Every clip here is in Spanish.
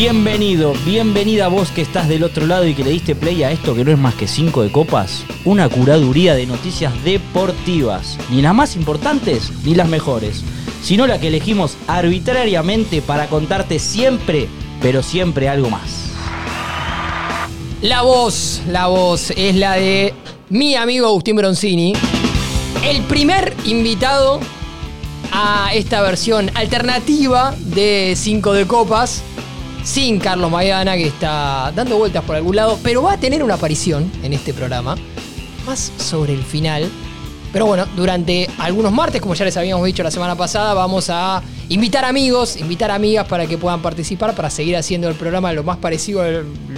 Bienvenido, bienvenida vos que estás del otro lado y que le diste play a esto que no es más que cinco de copas. Una curaduría de noticias deportivas. Ni las más importantes ni las mejores, sino la que elegimos arbitrariamente para contarte siempre, pero siempre algo más. La voz, la voz es la de mi amigo Agustín Broncini, el primer invitado a esta versión alternativa de 5 de copas, sin Carlos Maidana, que está dando vueltas por algún lado, pero va a tener una aparición en este programa, más sobre el final. Pero bueno, durante algunos martes, como ya les habíamos dicho la semana pasada, vamos a invitar amigos, invitar amigas para que puedan participar, para seguir haciendo el programa lo más parecido a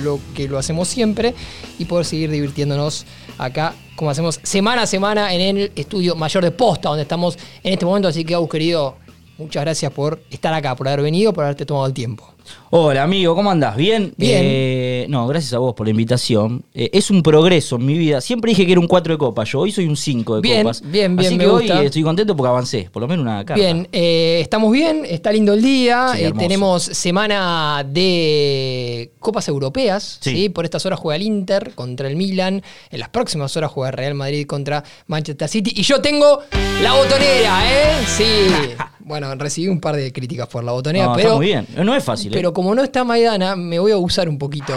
lo que lo hacemos siempre y poder seguir divirtiéndonos acá, como hacemos semana a semana en el estudio mayor de posta, donde estamos en este momento. Así que, Agus, querido, muchas gracias por estar acá, por haber venido, por haberte tomado el tiempo. Hola amigo, ¿cómo andás? ¿Bien? Bien. Eh, no, gracias a vos por la invitación. Eh, es un progreso en mi vida. Siempre dije que era un 4 de copas. Yo hoy soy un 5 de Bien, copas. bien, bien, Así me hoy gusta. estoy contento porque avancé. Por lo menos una carta. Bien, eh, estamos bien, está lindo el día. Sí, tenemos semana de Copas Europeas. Sí. Sí. Por estas horas juega el Inter contra el Milan. En las próximas horas juega el Real Madrid contra Manchester City. Y yo tengo la botonera, ¿eh? Sí. bueno, recibí un par de críticas por la botonera, No, pero. está muy bien. No es fácil. ¿Eh? Pero como no está Maidana, me voy a usar un poquito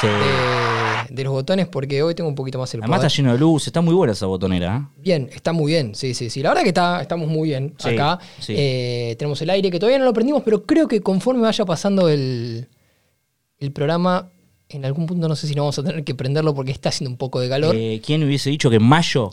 Sí. de, de los botones porque hoy tengo un poquito más el Además poder. está lleno de luz. Está muy buena esa botonera. ¿eh? Bien, está muy bien, sí, sí, sí. La verdad que está, estamos muy bien Sí, acá. sí. Eh, tenemos el aire que todavía no lo prendimos, pero creo que conforme vaya pasando el, el programa, en algún punto no sé si no vamos a tener que prenderlo porque está haciendo un poco de calor. Eh, ¿Quién hubiese dicho que en mayo?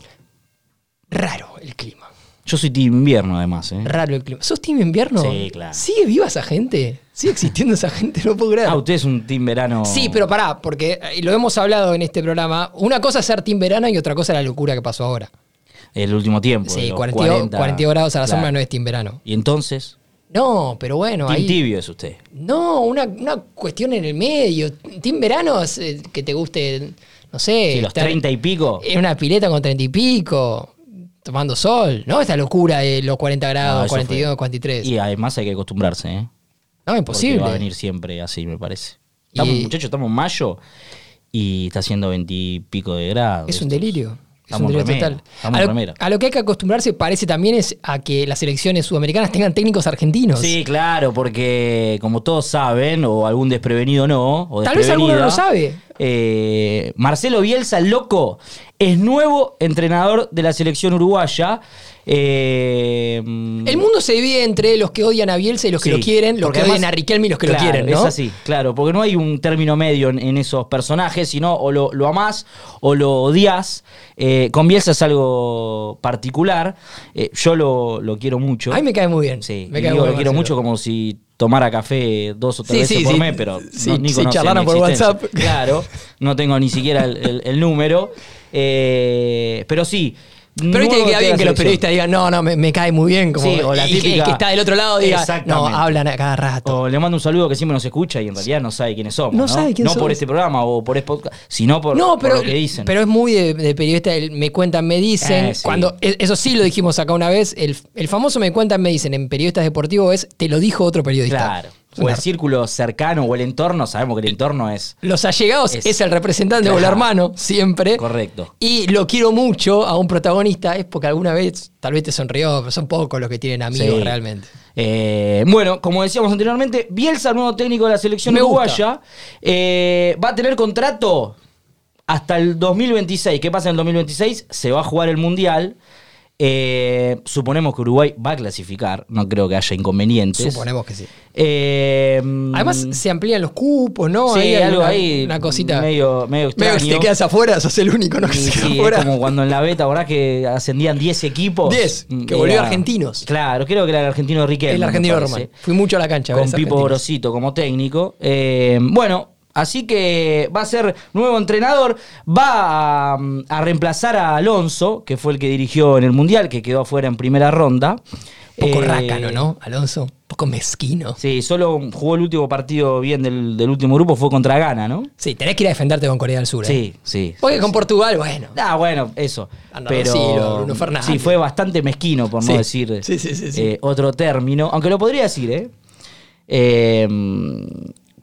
Raro el clima. Yo soy team invierno además. ¿eh? Raro el clima. ¿Sos team invierno? Sí, claro. ¿Sigue viva esa gente? ¿Sigue existiendo esa gente? No puedo creer. Ah, usted es un team verano. Sí, pero pará, porque eh, lo hemos hablado en este programa. Una cosa es ser team verano y otra cosa es la locura que pasó ahora. El último tiempo. Sí, los 42, 40, 42 grados a la claro. sombra no es team verano. Y entonces, No, pero bueno, team ahí... tibio es usted. No, una, una cuestión en el medio. Team verano es eh, que te guste, no sé. Sí, los estar 30 y pico. En una pileta con 30 y pico, tomando sol. ¿No? Esta locura de los 40 No, grados, eso 42, fue. 43. Y además hay que acostumbrarse, ¿eh? no, Porque imposible. va a venir siempre así, me parece. Estamos, Y- muchachos, estamos en mayo y está haciendo 20 y pico de grados. Es un delirio. Es un remera, total. A lo, remera. a lo que hay que acostumbrarse parece también es a que las selecciones sudamericanas tengan técnicos argentinos. Sí, claro, porque como todos saben, o algún desprevenido no, o Tal vez alguno no lo sabe. eh, Marcelo Bielsa, el loco, es nuevo entrenador de la selección uruguaya. Eh, El mundo se divide entre los que odian a Bielsa y los que Sí, lo quieren, los que odian además- a Riquelme y los que claro, lo quieren, ¿no? Es así, claro, porque no hay un término medio en, en esos personajes, sino o lo, lo amás o lo odias. Eh, con Bielsa es algo particular. Eh, yo lo, lo quiero mucho. A mí me cae muy bien. Sí, me cae digo, muy lo quiero Marcelo. mucho como si tomara café dos o tres Sí, veces sí, por sí. mes, pero no, ni conoce charlaran por. WhatsApp. Claro, no tengo ni siquiera el, el- el número. Eh, pero sí. Pero viste que queda bien que los periodistas digan, no, no, me, me cae muy bien. Como, Sí, o la y que- típica- que está del otro lado diga, no, Exactamente. hablan a cada rato. O le mando un saludo que siempre nos escucha y en realidad no sabe quiénes somos. No No, sabe quién No por somos. este programa o por este podcast, sino por, no, por pero, lo que dicen. pero es muy de, de periodista, el me cuentan, me dicen. Eh, sí. cuando e- Eso sí lo dijimos acá una vez. El, el famoso me cuentan, me dicen en periodistas deportivos es te lo dijo otro periodista. claro. O el círculo cercano o el entorno, sabemos que el entorno es Los allegados Es- es, el representante o el hermano, siempre. correcto. Y lo quiero mucho a un protagonista, es porque alguna vez tal vez te sonrió, pero son pocos los que tienen amigos Sí. realmente. Eh, bueno, como decíamos anteriormente, Bielsa, nuevo técnico de la selección Me uruguaya, eh, va a tener contrato hasta el 2026. ¿Qué pasa en el 2026? Se va a jugar el Mundial. Eh, suponemos que Uruguay va a clasificar, no creo que haya inconvenientes. Suponemos que sí. Eh, Además, se amplían los cupos, ¿no? sí, hay algo una, ahí. Una cosita. Medio, medio extraño. Medio que te quedas afuera, sos el único, ¿no? Que Y se queda sí, es afuera. como cuando en la beta, ¿verdad? Que ascendían 10 equipos. 10, Mm, que volvió era- argentinos. Claro, creo que era el argentino Riquelme. el argentino Román. Fui mucho a la cancha. a Con Pipo. Grosito como técnico. Eh, bueno, así que va a ser nuevo entrenador. Va a, a reemplazar a Alonso, que fue el que dirigió en el Mundial, que quedó afuera en primera ronda. Poco Eh, rácano, ¿no? Alonso. Un poco mezquino. Sí, solo jugó el último partido bien del, del último grupo, fue contra Ghana, ¿no? Sí, tenés que ir a defenderte con Corea del Sur. ¿eh? Sí, sí. Porque sí, con sí. Portugal, bueno. Ah, bueno, eso. Pero Bruno Fernández. sí, fue bastante mezquino, por Sí. no decir Sí, sí, sí, sí. eh, otro término. Aunque lo podría decir, ¿eh? Eh,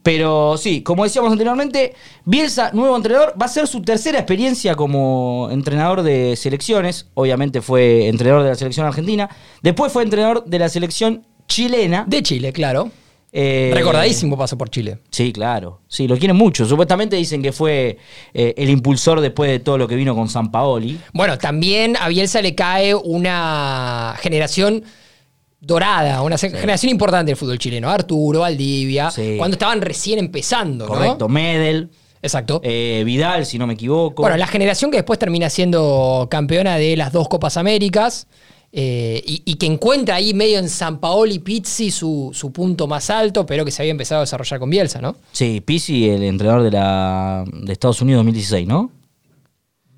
Pero sí, como decíamos anteriormente, Bielsa, nuevo entrenador, va a ser su tercera experiencia como entrenador de selecciones. Obviamente fue entrenador de la selección argentina. Después fue entrenador de la selección chilena. De Chile, claro. Eh, Recordadísimo paso por Chile. Sí, claro. Sí, lo quieren mucho. Supuestamente dicen que fue eh, el impulsor después de todo lo que vino con San Paoli. Bueno, también a Bielsa le cae una generación dorada, una generación importante del fútbol chileno. Arturo, Valdivia, Sí. cuando estaban recién empezando, ¿no? Correcto. Medel, Exacto. eh, Vidal, si no me equivoco. Bueno, la generación que después termina siendo campeona de las dos Copas Américas eh, y, y que encuentra ahí medio en San Paoli Pizzi su, su punto más alto, pero que se había empezado a desarrollar con Bielsa, ¿no? Sí, Pizzi, el entrenador de, la, de Estados Unidos 2016, ¿no?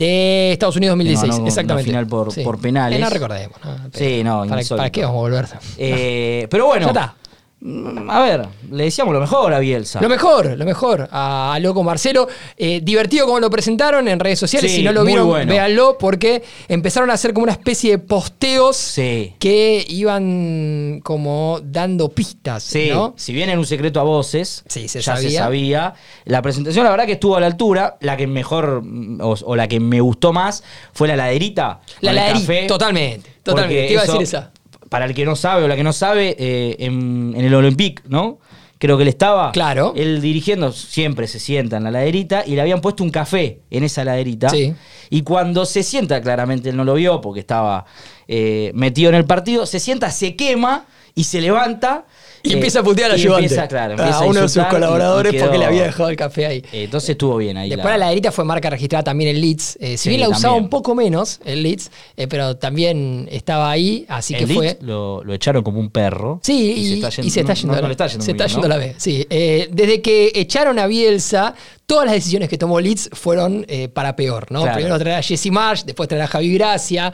De Estados Unidos 2016, ganó una exactamente. final por- por penales. Eh, no recordemos. ¿no? Sí, no, ¿Para, insólito. ¿Para qué vamos a volver? Eh, pero bueno. Ya está. Mm, A ver, le decíamos lo mejor a Bielsa. Lo mejor, lo mejor a, a Loco Marcelo. Eh, divertido como lo presentaron en redes sociales. Sí, si no lo vieron, bueno. véanlo porque empezaron a hacer como una especie de posteos Sí. que iban como dando pistas, Sí, ¿no? si bien era un secreto a voces, Sí, se ya se sabía. sabía. La presentación, la verdad que estuvo a la altura. La que mejor, o, o la que me gustó más, fue la laderita. La laderita, totalmente, totalmente. Te iba a decir esa. Para el que no sabe o la que no sabe, eh, en, en el Olympique, ¿no? Creo que él estaba. Claro. Él dirigiendo, siempre se sienta en la laderita y le habían puesto un café en esa laderita. Sí. Y cuando se sienta, claramente él no lo vio porque estaba eh, metido en el partido, se sienta, se quema y se levanta. Y eh, empieza a putear al ayudante. Empieza, claro, empieza a uno de sus colaboradores quedó- porque le había dejado el café ahí. eh, entonces estuvo bien ahí. Después la laderita fue marca registrada también en Leeds. Eh, si Sí, bien la usaba también. un poco menos el Leeds, eh, pero también estaba ahí, así que fue. Lo, lo echaron como un perro. Sí, y, y se está yendo, no, a no la- le está yendo se está bien, yendo ¿no? a la B. Sí, Eh, desde que echaron a Bielsa, todas las decisiones que tomó Leeds fueron para peor, ¿no? Claro. Primero traer a Jesse Marsh, después traer a Javi Gracia.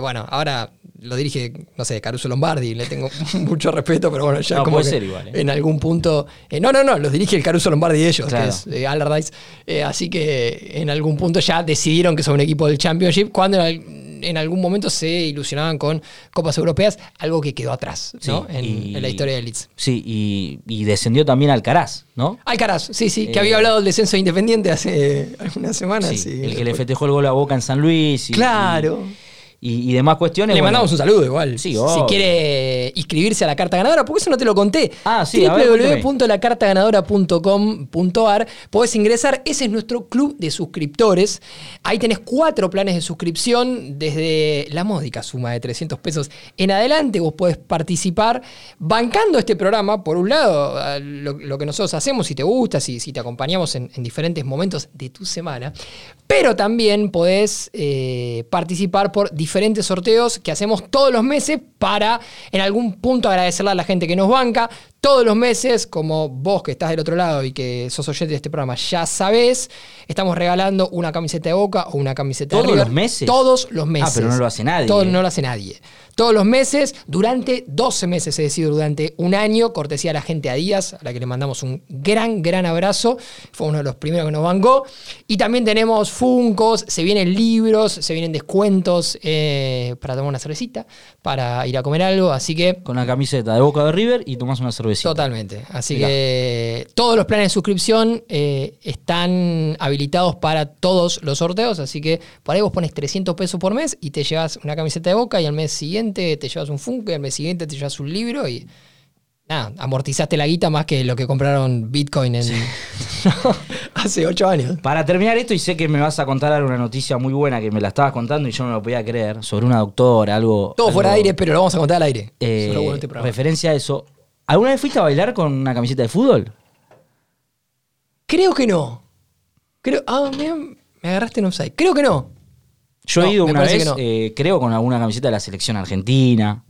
bueno, ahora lo dirige, no sé, Caruso Lombardi, le tengo mucho respeto, pero bueno, ya No, como puede ser igual, ¿eh? en algún punto. eh, no, no, no, los dirige el Caruso Lombardi de ellos, Claro. que es eh, Allardyce. Eh, así que en algún punto ya decidieron que son un equipo del Championship, cuando en, al- en algún momento se ilusionaban con Copas Europeas, algo que quedó atrás, ¿no? En, y- en la historia de Leeds. Sí, y, y descendió también Alcaraz, ¿no? Alcaraz, sí, sí, que había hablado del descenso de Independiente hace algunas semanas. Sí, sí, el que le festejó el gol a Boca en San Luis. y- Claro. Y, y demás cuestiones. Le bueno, mandamos un saludo igual. Sí, si quiere inscribirse a la carta ganadora, porque eso no te lo conté. Ah, sí, www.lacartaganadora.com.ar Podés ingresar, ese es nuestro club de suscriptores. Ahí tenés cuatro planes de suscripción desde la módica suma de 300 pesos en adelante. Vos podés participar bancando este programa, por un lado, lo, lo que nosotros hacemos, si te gusta, si, si te acompañamos en, en diferentes momentos de tu semana. Pero también podés eh, participar por diferentes sorteos que hacemos todos los meses para en algún punto agradecerle a la gente que nos banca. Todos los meses, como vos que estás del otro lado y que sos oyente de este programa, ya sabés, estamos regalando una camiseta de Boca o una camiseta de ¿Todos River. los meses? Todos los meses. Ah, pero no lo hace nadie. Todo- no lo hace nadie. Todos los meses, durante 12 meses, es decir, durante un año, cortesía a la gente a Díaz, a la que le mandamos un gran, gran abrazo. Fue uno de los primeros que nos bancó. Y también tenemos Funcos, se vienen libros, se vienen descuentos eh, para tomar una cervecita, para ir a comer algo. Así que Con la camiseta de Boca de River y tomás una Totalmente. Así Mirá. que todos los planes de suscripción eh, están habilitados para todos los sorteos. Así que por ahí vos pones 300 pesos por mes y te llevas una camiseta de boca y al mes siguiente te llevas un Funko y al mes siguiente te llevas un libro y nada, amortizaste la guita más que lo que compraron Bitcoin en hace 8 años. Para terminar esto, y sé que me vas a contar una noticia muy buena que me la estabas contando y yo no lo podía creer, sobre una doctora, algo. Todo fuera de aire, pero lo vamos a contar al aire. eh, este referencia a eso. ¿Alguna vez fuiste a bailar con una camiseta de fútbol? Creo que no. Creo, ah, mirá, me agarraste en offside. Creo que no. Yo No, he ido una vez, no. eh, creo, con alguna camiseta de la selección argentina.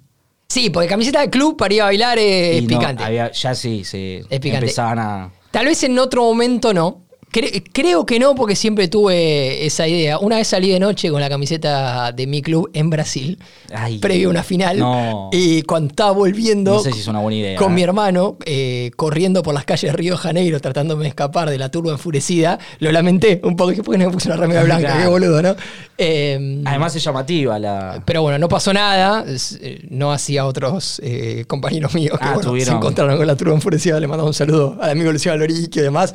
Sí, porque camiseta de club para ir a bailar es y no, picante. había- ya sí, se Es picante. empezaban a. Tal vez en otro momento no. Cre- creo que no, porque siempre tuve esa idea. Una vez salí de noche con la camiseta de mi club en Brasil, Ay. previo a una final. No. Y cuando estaba volviendo No sé si es una buena idea. con ¿eh? mi hermano, eh, corriendo por las calles de Río de Janeiro, tratándome de escapar de la turba enfurecida, lo lamenté un poco. Dije, ¿por qué no me puse una remera blanca? Claro. Qué boludo, ¿no? Eh, Además es llamativa la. pero bueno, no pasó nada. Eh, No hacía otros eh, compañeros míos que Ah, bueno, se encontraron con la turba enfurecida. Le mandamos un saludo al amigo Luciano Loriquio y demás.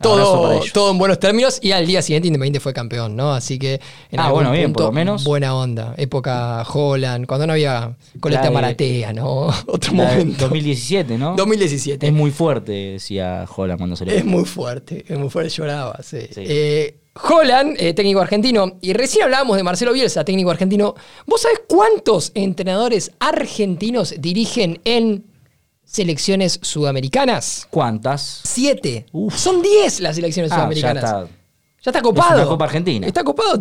Todo, todo en buenos términos y al día siguiente Independiente fue campeón, ¿no? Así que en Ah, algún bueno, bien, por lo menos. buena onda. Época Holland, cuando no había coleta maratea, ¿no? Otro momento. 2017, ¿no? 2017. Es muy fuerte, decía Holland cuando se le Es muy fuerte, es muy fuerte, lloraba, sí. Sí. Eh, Holland, eh, técnico argentino, y recién hablábamos de Marcelo Bielsa, técnico argentino. ¿Vos sabés cuántos entrenadores argentinos dirigen en selecciones sudamericanas? ¿Cuántas? Siete. Uf. Son diez las selecciones Ah, ya sudamericanas. está. Ya está copado. Es una Copa Argentina. Está copado.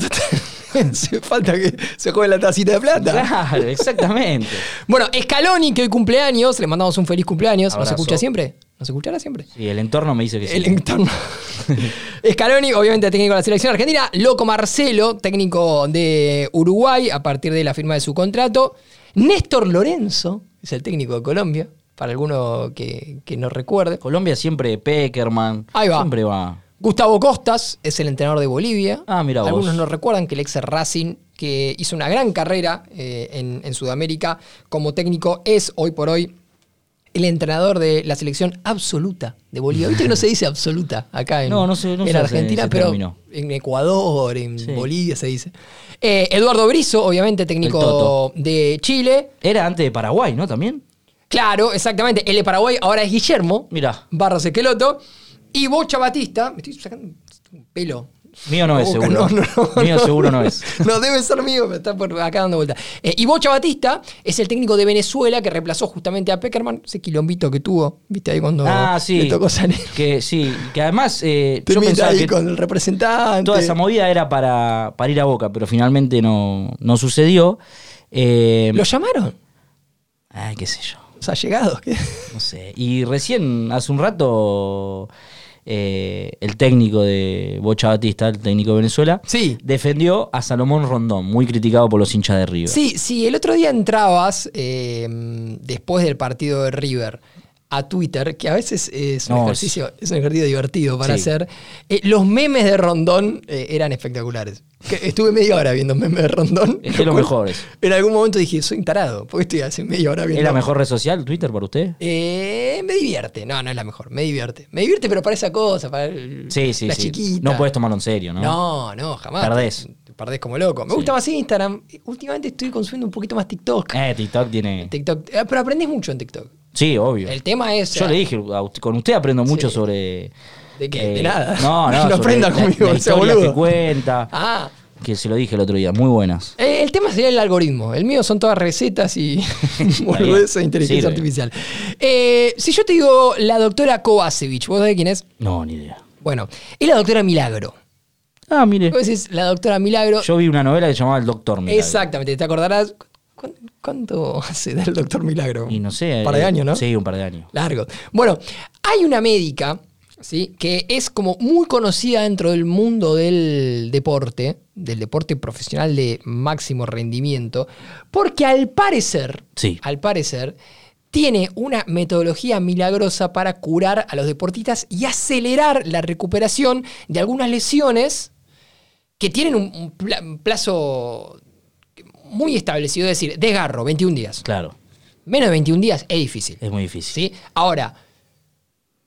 Hace falta que se juegue la tacita de plata. Claro, exactamente. Bueno, Scaloni, que hoy cumpleaños, le mandamos un feliz cumpleaños. ¿Nos escucha siempre? ¿Nos escuchará siempre? Sí, el entorno me dice que sí. El entorno. Scaloni, obviamente técnico de la selección argentina. Loco Marcelo, técnico de Uruguay a partir de la firma de su contrato. Néstor Lorenzo, es el técnico de Colombia, para alguno que, que no recuerde. Colombia siempre Peckerman. Ahí va. Siempre va. Gustavo Costas es el entrenador de Bolivia. Ah, mira vos. Algunos no recuerdan que el ex Racing, que hizo una gran carrera eh, en, en Sudamérica como técnico, es hoy por hoy el entrenador de la selección absoluta de Bolivia. Viste que no se dice absoluta acá en, No, no se- no en se hace Argentina, ese pero en Ecuador, en Sí. Bolivia se dice. Eh, Eduardo Brizo, obviamente técnico de Chile. Era antes de Paraguay, ¿no? También. Claro, exactamente. El de Paraguay ahora es Guillermo. Mirá. Barros Esqueloto. Y Bocha Batista. Me estoy sacando un pelo. Mío no es, Boca, seguro. no, no, Mío seguro no es. No, debe ser mío, pero está por acá dando vuelta. Eh, y Bocha Batista es el técnico de Venezuela que reemplazó justamente a Peckerman, ese quilombito que tuvo, viste ahí cuando Ah, sí. le tocó salir. Que sí, que además eh, yo pensaba ahí que con el representante. toda esa movida era para, para ir a Boca, pero finalmente no, no sucedió. Eh, ¿Lo llamaron? Ay, qué sé yo. Llegado. ¿qué? No sé. Y recién, hace un rato, eh, el técnico de Bocha Batista, el técnico de Venezuela, Sí. defendió a Salomón Rondón, muy criticado por los hinchas de River. Sí, sí, el otro día entrabas eh, después del partido de River a Twitter, que a veces es un No, ejercicio, es un ejercicio divertido para Sí. hacer. Eh, los memes de Rondón eh, eran espectaculares. Que estuve media hora viendo memes de Rondón. Es de los mejores. En algún momento dije, soy un tarado, porque estoy hace media hora viendo. ¿Es la mejor red social, Twitter, para usted? Eh, me divierte. No, no es la mejor. Me divierte. Me divierte, pero para esa cosa, para el- Sí, sí, la sí. chiquita. No puedes tomarlo en serio, ¿no? No, no, jamás. Perdés. Perdés como loco. Me Sí. gusta más Instagram. Últimamente estoy consumiendo un poquito más TikTok. Eh, TikTok tiene... TikTok. Eh, pero aprendes mucho en TikTok. Sí, obvio. El tema es. Yo le dije, con usted aprendo mucho Sí. sobre... ¿De qué? eh, De nada. No, no. No aprenda la- conmigo, la boludo. que cuenta. Ah. Que se lo dije el otro día, muy buenas. eh, el tema sería el algoritmo. El mío son todas recetas y boludeces de inteligencia Sirve. artificial. Eh, si yo te digo la doctora Kovacevic, ¿vos sabés quién es? No, ni idea. Bueno, es la doctora Milagro. Ah, mire. Vos decís la doctora Milagro. Yo vi una novela que se llamaba El Doctor Milagro. Exactamente, te acordarás. ¿Cu- ¿Cuánto hace del doctor Milagro? Y no sé. Un par de eh, años, ¿no? Sí, un par de años. Largo. Bueno, hay una médica, ¿sí? Que es como muy conocida dentro del mundo del deporte, del deporte profesional de máximo rendimiento, porque al parecer, Sí. al parecer, tiene una metodología milagrosa para curar a los deportistas y acelerar la recuperación de algunas lesiones que tienen un plazo muy establecido, es decir, desgarro, 21 días. Claro, Menos de 21 días es difícil. es muy difícil. ¿sí? Ahora,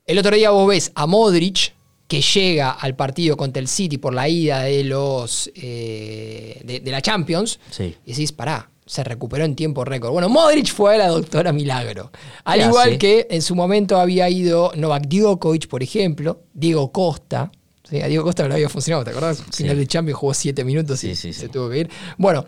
el otro día vos ves a Modric que llega al partido contra el City por la ida de los eh, de, de la Champions Sí. y decís, pará, se recuperó en tiempo récord. Bueno, Modric fue a la doctora Milagro. Al ¿Qué igual hace? que en su momento había ido Novak Djokovic, por ejemplo, Diego Costa. ¿sí? A Diego Costa no le había funcionado, ¿te acordás? Sí. Final de Champions jugó 7 minutos y se tuvo que ir. Bueno,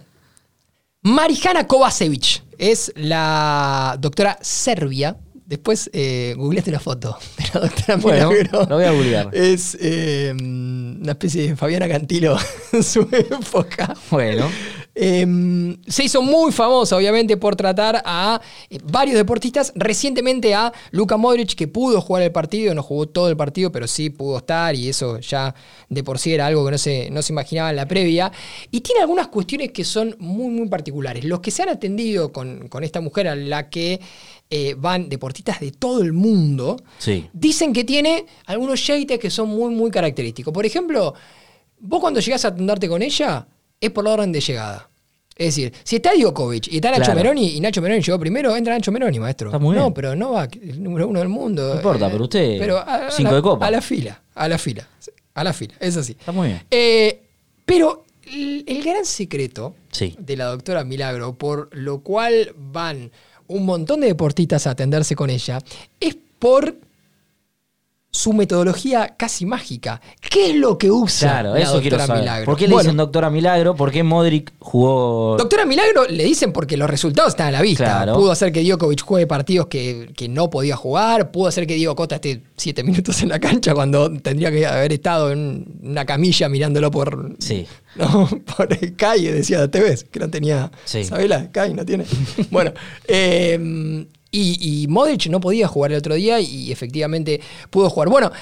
Marijana Kovacevic es la doctora serbia. Después eh, googleaste una foto de la doctora Bueno, Milagro. lo voy a googlear. Es eh, una especie de Fabiana Cantilo en su época. Bueno, Eh, se hizo muy famosa, obviamente, por tratar a eh, varios deportistas. Recientemente a Luka Modric, que pudo jugar el partido, no jugó todo el partido, pero sí pudo estar, y eso ya de por sí era algo que no se, no se imaginaba en la previa. Y tiene algunas cuestiones que son muy, muy particulares. Los que se han atendido con, con esta mujer a la que eh, van deportistas de todo el mundo, Sí. dicen que tiene algunos jeites que son muy, muy característicos. Por ejemplo, vos cuando llegás a atenderte con ella, es por la orden de llegada. Es decir, si está Djokovic y está Nacho Claro. Meroni y Nacho Meroni llegó primero, entra Nacho Meroni, maestro. Está muy no, bien. pero no va, el número uno del mundo. No importa, pero usted, Pero a, a cinco la, de copa. A la fila, a la fila, a la fila, es así. Está muy bien. Eh, pero el, el gran secreto Sí. de la doctora Milagro, por lo cual van un montón de deportistas a atenderse con ella, es por su metodología casi mágica. ¿Qué es lo que usa Claro, la eso quiero doctora saber. Milagro? ¿Por qué le Bueno, dicen doctora Milagro? ¿Por qué Modric jugó. Doctora Milagro le dicen porque los resultados están a la vista. Claro. Pudo hacer que Djokovic juegue partidos que, que no podía jugar. Pudo hacer que Diego Cota esté siete minutos en la cancha cuando tendría que haber estado en una camilla mirándolo por. Sí. No, por el calle, decía TV, que no tenía. Sí. ¿Sabela? Calle no tiene. bueno, eh, y, y Modric no podía jugar el otro día y efectivamente pudo jugar. Bueno,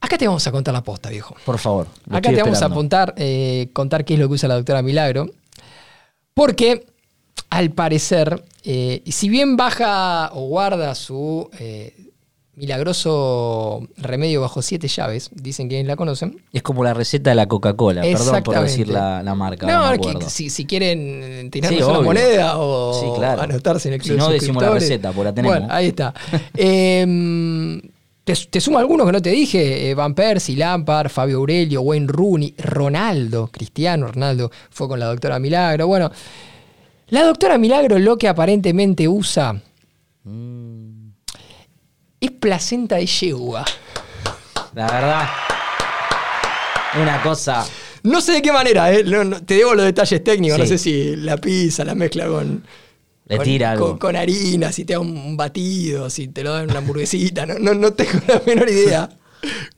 acá te vamos a contar la posta, viejo. Por favor. Acá te vamos a apuntar, eh, contar qué es lo que usa la doctora Milagro. Porque, al parecer, eh, si bien baja o guarda su eh, milagroso remedio bajo siete llaves, dicen quienes la conocen. Es como la receta de la Coca-Cola. Perdón por decir la, la marca. No, que si, si quieren Sí, tirarnos una moneda o Sí, claro. anotarse en el Si club de no, decimos la receta, pues la tenemos. Bueno, ahí está. Eh, te, te sumo algunos que no te dije. eh, Van Persie, Lampard, Fabio Aurelio, Wayne Rooney, Ronaldo, Cristiano Ronaldo fue con la doctora Milagro. Bueno, la doctora Milagro lo que aparentemente usa Mm, es placenta de yegua. la verdad. Una cosa. No sé de qué manera, eh, no- no- te debo los detalles técnicos. No sé si la pizza, la mezcla con, Le con, tira algo. con- con harina, si te da un, un batido, si te lo dan una hamburguesita. No, no, no tengo la menor idea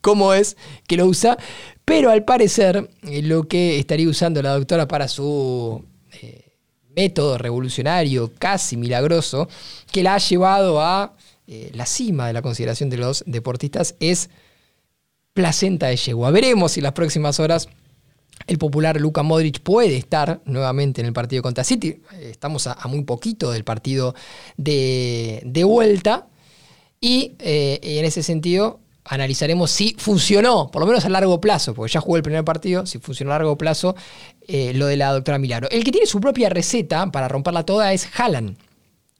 cómo es que lo usa. Pero al parecer, eh, lo que estaría usando la doctora para su eh, método revolucionario, casi milagroso, que la ha llevado a eh, la cima de la consideración de los deportistas, es placenta de yegua. Veremos si las próximas horas el popular Luka Modric puede estar nuevamente en el partido contra City. Estamos a, muy poquito del partido de, de vuelta. Y eh, en ese sentido analizaremos si funcionó, por lo menos a largo plazo, porque ya jugó el primer partido, si funcionó a largo plazo eh, lo de la doctora Milagro. El que tiene su propia receta para romperla toda es Haaland.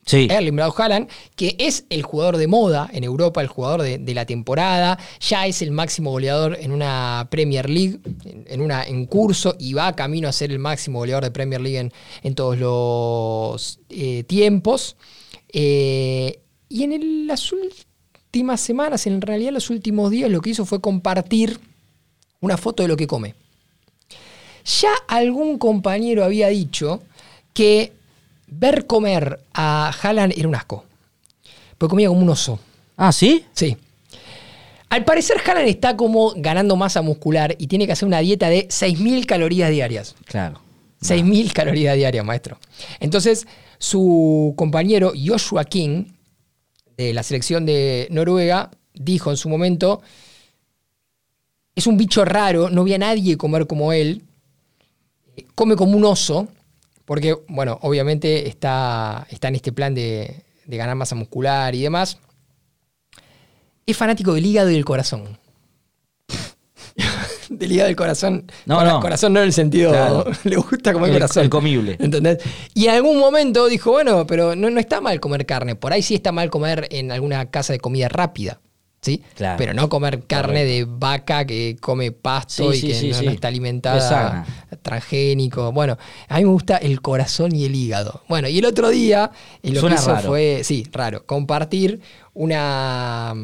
Sí. Erling Braut Haaland, que es el jugador de moda en Europa, el jugador de, la temporada, ya es el máximo goleador en una Premier League, en, una, en curso, y va camino a ser el máximo goleador de Premier League en, en todos los eh, tiempos. Eh, y en las últimas semanas, en realidad los últimos días, lo que hizo fue compartir una foto de lo que come. Ya algún compañero había dicho que ver comer a Haaland era un asco. Porque comía como un oso. Ah, ¿sí? Sí. Al parecer Haaland está como ganando masa muscular y tiene que hacer una dieta de 6.000 calorías diarias. Claro. 6.000 calorías diarias, maestro. Entonces, su compañero Joshua King, de la selección de Noruega, dijo en su momento, es un bicho raro, no vi a nadie comer como él, eh, come como un oso, porque, bueno, obviamente está, está en este plan de, de ganar masa muscular y demás. Es fanático del hígado y del corazón. del hígado y del corazón. No, no. Corazón no en el sentido. Claro. Le gusta comer El- corazón. el comible. ¿Entendés? Y en algún momento dijo, bueno, pero no, no está mal comer carne. Por ahí sí está mal comer en alguna casa de comida rápida. ¿Sí? Claro. Pero no comer carne de vaca que come pasto Sí, y sí, que sí, no, está Es alimentada transgénico. Bueno, a mí me gusta el corazón y el hígado. Bueno, y el otro día lo Suena que hizo raro. fue, sí, raro, compartir una,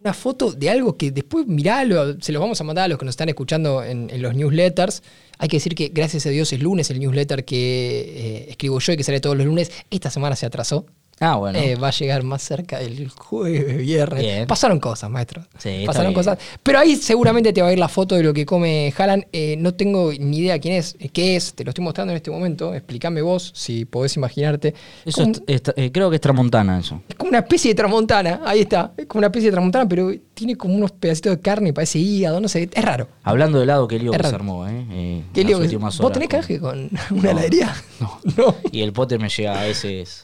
una foto de algo que después miralo, se los vamos a mandar a los que nos están escuchando en, en los newsletters. Hay que decir que gracias a Dios es lunes el newsletter que eh, escribo yo y que sale todos los lunes. Esta semana se atrasó. Ah, bueno. Eh, va a llegar más cerca el jueves, viernes. Bien. Pasaron cosas, maestro. Sí, Pasaron cosas. Pero ahí seguramente te va a ir la foto de lo que come Haaland. Eh, no tengo ni idea quién es, eh, qué es. Te lo estoy mostrando en este momento. Explícame vos, si podés imaginarte. Eso Como- es- es- eh, creo que es Tramontana eso. Es como una especie de tramontana, ahí está. Es como una especie de tramontana, pero tiene como unos pedacitos de carne, parece hígado, no sé. Es raro. Hablando de helado, qué lío que se armó, ¿eh? ¿Qué lío ¿Vos tenés canje con una No, heladería? no. no. Y el pote me llega a veces.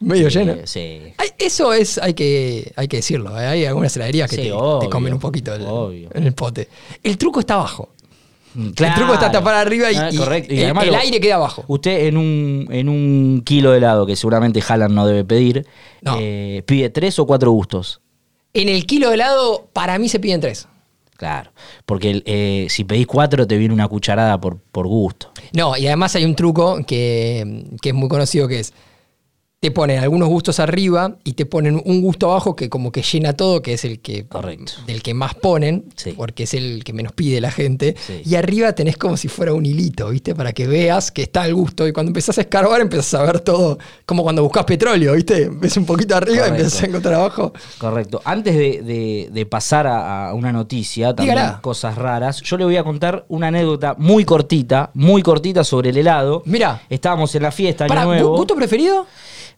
Medio eh, lleno. Sí. Ay, Eso es, hay que, hay que decirlo. ¿eh? Hay algunas heladerías que Sí, te, comen un poquito el- en el pote. El truco está abajo. Claro. El truco está tapar arriba y, Ah, y correcto. Y el, además el lo- aire queda abajo. Usted en un, en un kilo de helado, que seguramente Haaland no debe pedir, No. eh, pide tres o cuatro gustos. En el kilo de helado, para mí se piden tres. Claro. Porque eh, si pedís cuatro, te viene una cucharada por, por gusto. No, y además hay un truco que, que es muy conocido que es, te ponen algunos gustos arriba y te ponen un gusto abajo que como que llena todo, que es el que Correcto. del que más ponen, Sí. porque es el que menos pide la gente. Sí. Y arriba tenés como si fuera un hilito, ¿viste? Para que veas que está el gusto. Y cuando empezás a escarbar, empezás a ver todo, como cuando buscas petróleo, ¿viste? Ves un poquito arriba y empezás a encontrar abajo. Correcto. Antes de, de- de pasar a, a una noticia, también Dígala. cosas raras, yo le voy a contar una anécdota muy cortita, muy cortita sobre el helado. Mira. Estábamos en la fiesta, Año Para, Nuevo. ¿gusto preferido?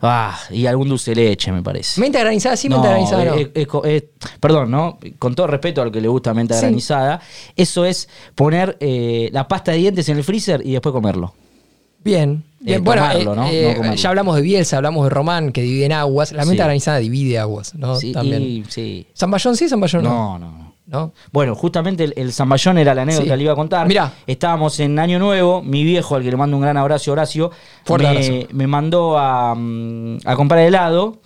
Ah, y algún dulce de leche, me parece. Menta granizada sí, menta No, granizada no. es- es es- perdón, ¿no? Con todo respeto al que le gusta menta Sí. granizada, eso es poner eh, la pasta de dientes en el freezer y después comerlo. Bien. Bien, Eh, bueno, tomarlo, eh, ¿no? eh, No ya hablamos de Bielsa, hablamos de Román, que dividen aguas. La menta Sí. granizada divide aguas, ¿no? Sí, También. y- sí. ¿Zamballón sí, Zamballón no? No, no, no. ¿No? Bueno, justamente el, el zamballón era la anécdota Sí. que le iba a contar. Mirá. Estábamos en Año Nuevo, mi viejo, al que le mando un gran abrazo, Horacio, Fuerte me, abrazo. me mandó a, mm, a comprar helado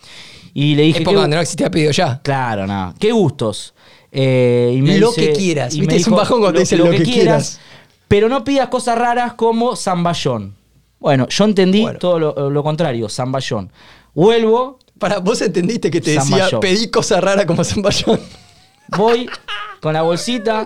y le dije... Época "¿Qué- donde no existía pedido ya. Claro, nada. ¿Qué gustos? Eh, y me Lo dice- que quieras. y ¿Viste? me Es un bajón cuando dicen lo que quieras. Pero no pidas cosas raras como zamballón. Bueno, yo entendí Bueno. todo lo, lo contrario, zamballón. Vuelvo, Para, vos entendiste que te decía, pedí cosa rara como Zamballón. Voy con la bolsita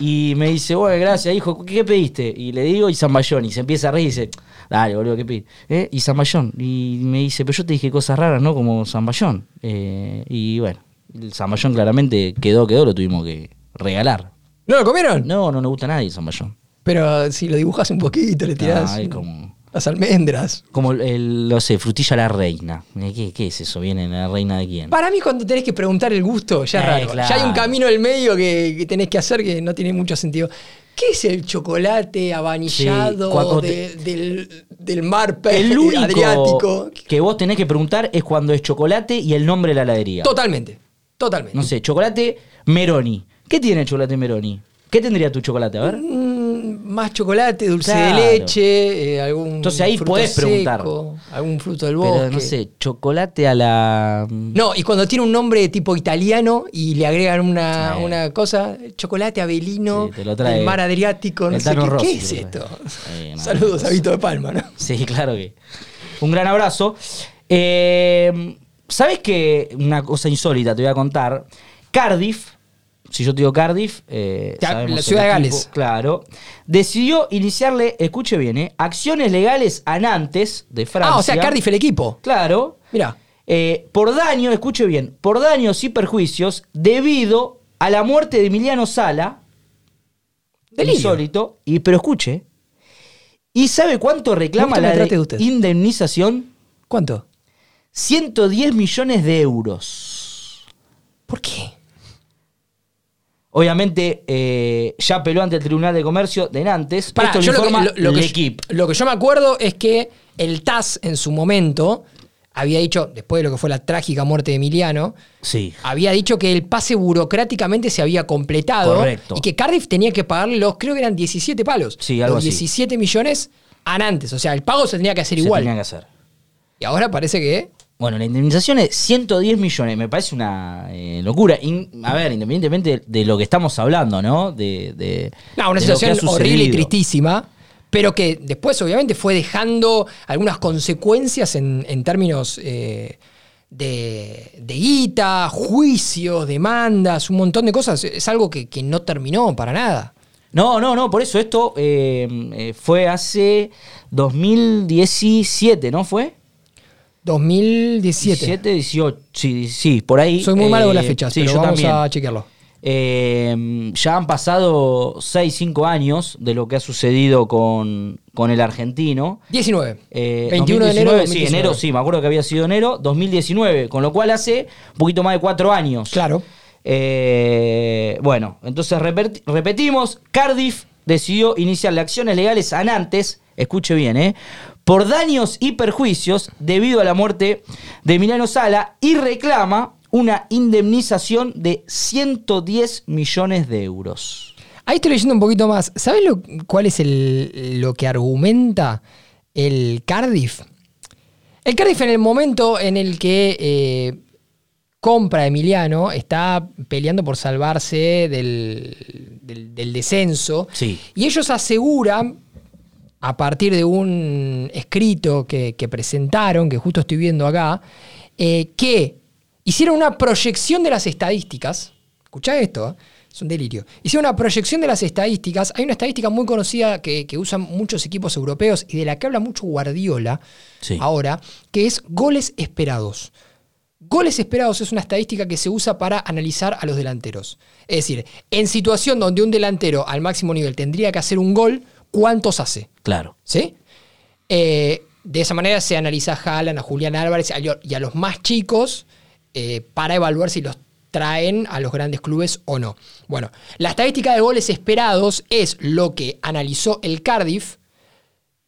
y me dice, bueno, gracias, hijo, ¿qué pediste? Y le digo, y zamballón. Y se empieza a reír y dice, dale, boludo, ¿qué pedí? ¿Eh? Y zamballón. Y me dice, pero yo te dije cosas raras, ¿no? Como zamballón. Eh, y bueno, el zamballón claramente quedó, quedó, lo tuvimos que regalar. ¿No lo comieron? No, no nos gusta a nadie el zamballón. Pero si lo dibujas un poquito, le tirás Ah, es como, las almendras. como el, no sé, frutilla a la reina. Eh, ¿Qué, qué es eso? ¿Viene la reina de quién? Para mí, cuando tenés que preguntar el gusto, ya es Eh, raro. claro. Ya hay un camino del medio que, que tenés que hacer que no tiene mucho sentido. ¿Qué es el chocolate Sí, de- del, del mar El único Adriático? que vos tenés que preguntar es cuando es chocolate y el nombre de la heladería. Totalmente. Totalmente. No sé, chocolate Meroni. ¿Qué tiene el chocolate Meroni? ¿Qué tendría tu chocolate? A ver. Mm, más chocolate, dulce Claro. de leche, eh, algún Entonces ahí podés preguntar. algún fruto del bosque. Pero no sé, chocolate a la. No, y cuando tiene un nombre tipo italiano y le agregan una, una cosa, chocolate avelino, Sí, del mar Adriático, no el sé qué, Rossi, ¿qué es esto? Eh, no, Saludos no a. Vito de Palma, ¿no? Sí, claro que. Un gran abrazo. Eh, ¿Sabes qué? Una cosa insólita te voy a contar. Cardiff, si yo te digo Cardiff, eh, Ya, sabemos la ciudad de equipo, Gales. Claro. Decidió iniciarle, escuche bien, eh, acciones legales a Nantes de Francia. Ah, o sea, Cardiff el equipo. Claro. Mira. eh, por daño, escuche bien, por daños y perjuicios debido a la muerte de Emiliano Sala. Delirio. Insólito. Y, pero escuche. ¿Y sabe cuánto reclama la de indemnización? ¿Cuánto? 110 millones de euros. ¿Por qué? Obviamente, eh, ya apeló ante el Tribunal de Comercio de Nantes. Pará, Esto yo lo, que, lo- lo que yo, lo que yo me acuerdo es que el TAS en su momento había dicho, después de lo que fue la trágica muerte de Emiliano, Sí. había dicho que el pase burocráticamente se había completado Correcto. y que Cardiff tenía que pagarle los, creo que eran 17 palos. Sí, algo los así. 17 millones a Nantes. O sea, el pago se tenía que hacer Se igual. tenía que hacer. Y ahora parece que. Bueno, la indemnización es 110 millones, me parece una eh, locura. In- a ver, independientemente de, de lo que estamos hablando, ¿no? De, de- No, una de situación horrible y tristísima. Pero que después, obviamente, fue dejando algunas consecuencias en, en términos eh, de, de guita, juicios, demandas, un montón de cosas. Es algo que, que no terminó para nada. No, no, no, por eso esto eh, fue hace 2017, ¿no fue? 2017. 17, 18, sí, sí, por ahí. Soy muy malo con Eh, las fechas, sí, pero yo vamos también. a chequearlo. Eh, ya han pasado 6, 5 años de lo que ha sucedido con, con el argentino. 19. Eh, 21 de enero de 2019, Sí, 2019. enero, sí, me acuerdo que había sido enero 2019, con lo cual hace un poquito más de 4 años. Claro. Eh, bueno, entonces repet- repetimos, Cardiff decidió iniciarle acciones legales a Nantes, escuche bien, ¿eh? Por daños y perjuicios debido a la muerte de Emiliano Sala y reclama una indemnización de 110 millones de euros. Ahí estoy leyendo un poquito más. ¿Sabes lo, cuál es el- lo que argumenta el Cardiff? El Cardiff en el momento en el que eh, compra a Emiliano está peleando por salvarse del, del- del descenso. Sí. Y ellos aseguran, a partir de un escrito que, que presentaron, que justo estoy viendo acá, eh, que hicieron una proyección de las estadísticas. Escuchá esto, ¿eh? es un delirio. Hicieron una proyección de las estadísticas. Hay una estadística muy conocida que, que usan muchos equipos europeos y de la que habla mucho Guardiola Sí. ahora, que es goles esperados. Goles esperados es una estadística que se usa para analizar a los delanteros. Es decir, en situación donde un delantero al máximo nivel tendría que hacer un gol, ¿cuántos hace? Claro. ¿Sí? Eh, de esa manera se analiza a Haaland, a Julián Álvarez y a los más chicos eh, para evaluar si los traen a los grandes clubes o no. Bueno, la estadística de goles esperados es lo que analizó el Cardiff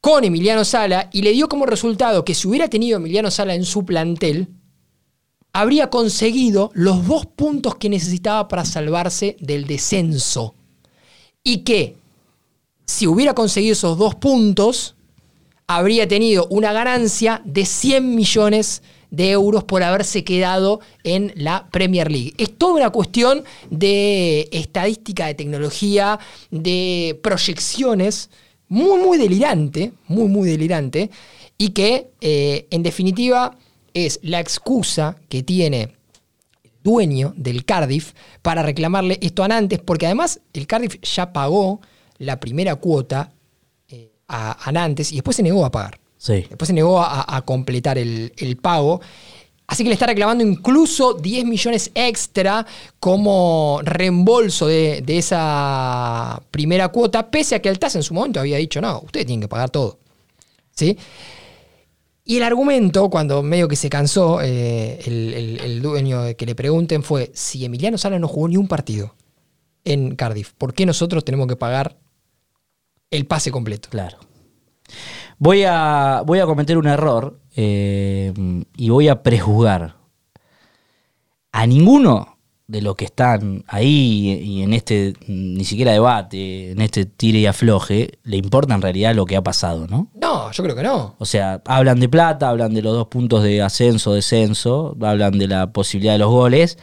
con Emiliano Sala y le dio como resultado que si hubiera tenido Emiliano Sala en su plantel, habría conseguido los dos puntos que necesitaba para salvarse del descenso. Y que si hubiera conseguido esos dos puntos, habría tenido una ganancia de 100 millones de euros por haberse quedado en la Premier League. Es toda una cuestión de estadística, de tecnología, de proyecciones, muy, muy delirante, muy, muy delirante, y que eh, en definitiva es la excusa que tiene el dueño del Cardiff para reclamarle esto a Nantes, porque además el Cardiff ya pagó la primera cuota eh, a, a Nantes y después se negó a pagar. Sí. Después se negó a, a completar el, el pago. Así que le está reclamando incluso 10 millones extra como reembolso de, de esa primera cuota, pese a que el TAS en su momento había dicho, no, ustedes tienen que pagar todo. ¿Sí? Y el argumento, cuando medio que se cansó, eh, el, el- el dueño de que le pregunten fue, si Emiliano Sala no jugó ni un partido en Cardiff, ¿por qué nosotros tenemos que pagar el pase completo? Claro. Voy a, voy a cometer un error eh, y voy a prejuzgar. A ninguno de los que están ahí y en este ni siquiera debate, en este tire y afloje, le importa en realidad lo que ha pasado, ¿no? No, yo creo que no. O sea, hablan de plata, hablan de los dos puntos de ascenso, descenso, hablan de la posibilidad de los goles,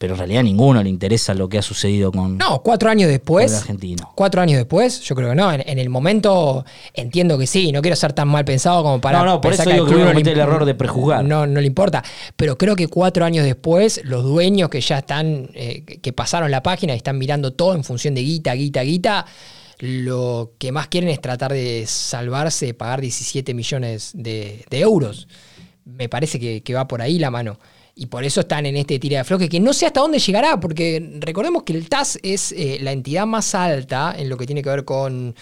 pero en realidad a ninguno le interesa lo que ha sucedido con, No, cuatro años después. argentino. Cuatro años después, yo creo que no. En, en el momento entiendo que sí, no quiero ser tan mal pensado como para. No, no, por eso al digo que no el error de prejuzgar. No, no le importa. Pero creo que cuatro años después, los dueños que ya están, eh, que- que pasaron la página y están mirando todo en función de guita, guita, guita, lo que más quieren es tratar de salvarse, de pagar 17 millones de, de euros. Me parece que, que va por ahí la mano. Y por eso están en este tira de afloje, que no sé hasta dónde llegará, porque recordemos que el TAS es eh, la entidad más alta en lo que tiene que ver con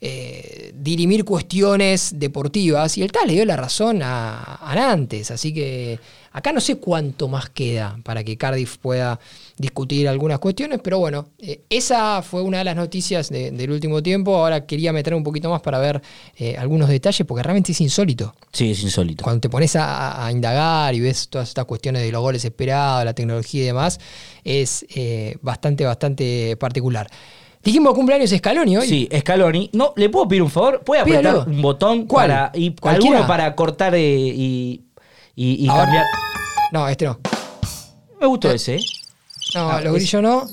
eh, dirimir cuestiones deportivas, y el TAS le dio la razón a, a Nantes, así que acá no sé cuánto más queda para que Cardiff pueda discutir algunas cuestiones, pero bueno, eh, esa fue una de las noticias de- del último tiempo, ahora quería meter un poquito más para ver eh, algunos detalles, porque realmente es insólito Sí, es insólito. cuando te pones a, a indagar y ves todas estas cuestiones de los goles esperados, la tecnología y demás, es eh, bastante, bastante particular. Dijimos cumpleaños Scaloni hoy. Sí, Scaloni. No, ¿le puedo pedir un favor? ¿Puede apretar Pídalo. un botón ¿Cuál? para. Y ¿Cualquiera? alguno para cortar y. y, y cambiar. No, este no. Me gustó ese, ¿eh? No, Ah, los es- grillos no.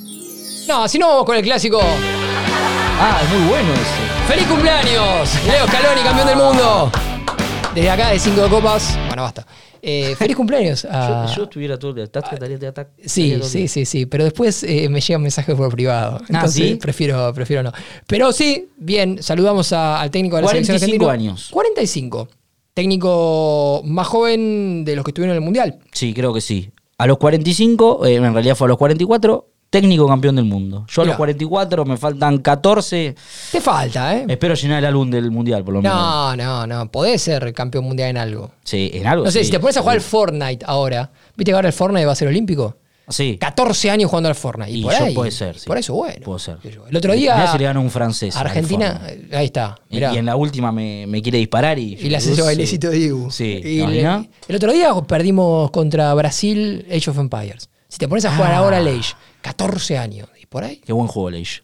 No, si no vamos con el clásico. Ah, es muy bueno ese. ¡Feliz cumpleaños! Leo Scaloni, campeón del mundo. Desde acá de cinco copas. Bueno, basta. Eh, feliz cumpleaños. a- Yo, yo estuviera todo el día. tac, tac, tac, Ah. Sí, sí, sí, sí, pero después eh, me llegan mensajes por privado. Entonces ¿sí? prefiero, prefiero no. Pero sí, bien, saludamos a- al técnico de la 45 selección argentina. años. 45. técnico más joven de los que estuvieron en el Mundial. Sí, creo que sí. A los 45, eh, en realidad fue a los 44, técnico campeón del mundo. Yo a Mirá. los 44, me faltan 14. Te falta, ¿eh? Espero llenar el álbum del mundial, por lo menos. No, no, no. Podés ser campeón mundial en algo. Sí, en algo. No sé, sí. si te pones a jugar al Fortnite ahora, ¿viste que ahora el Fortnite va a ser olímpico? Sí. 14 años jugando al Fortnite. Y, Y por ahí. puede ser, sí. Por eso, bueno. Puede ser. El otro día. Mirá si le gana un francés. Argentina. Ahí está. Y, en la última me, me quiere disparar y. Y le haces el bailecito de Dibu. Sí. Y ¿no? le- ¿Y no? el otro día perdimos contra Brasil Age of Empires. Si te pones a jugar Ah. ahora al Age, 14 años. Y por ahí. Qué buen juego, Leish.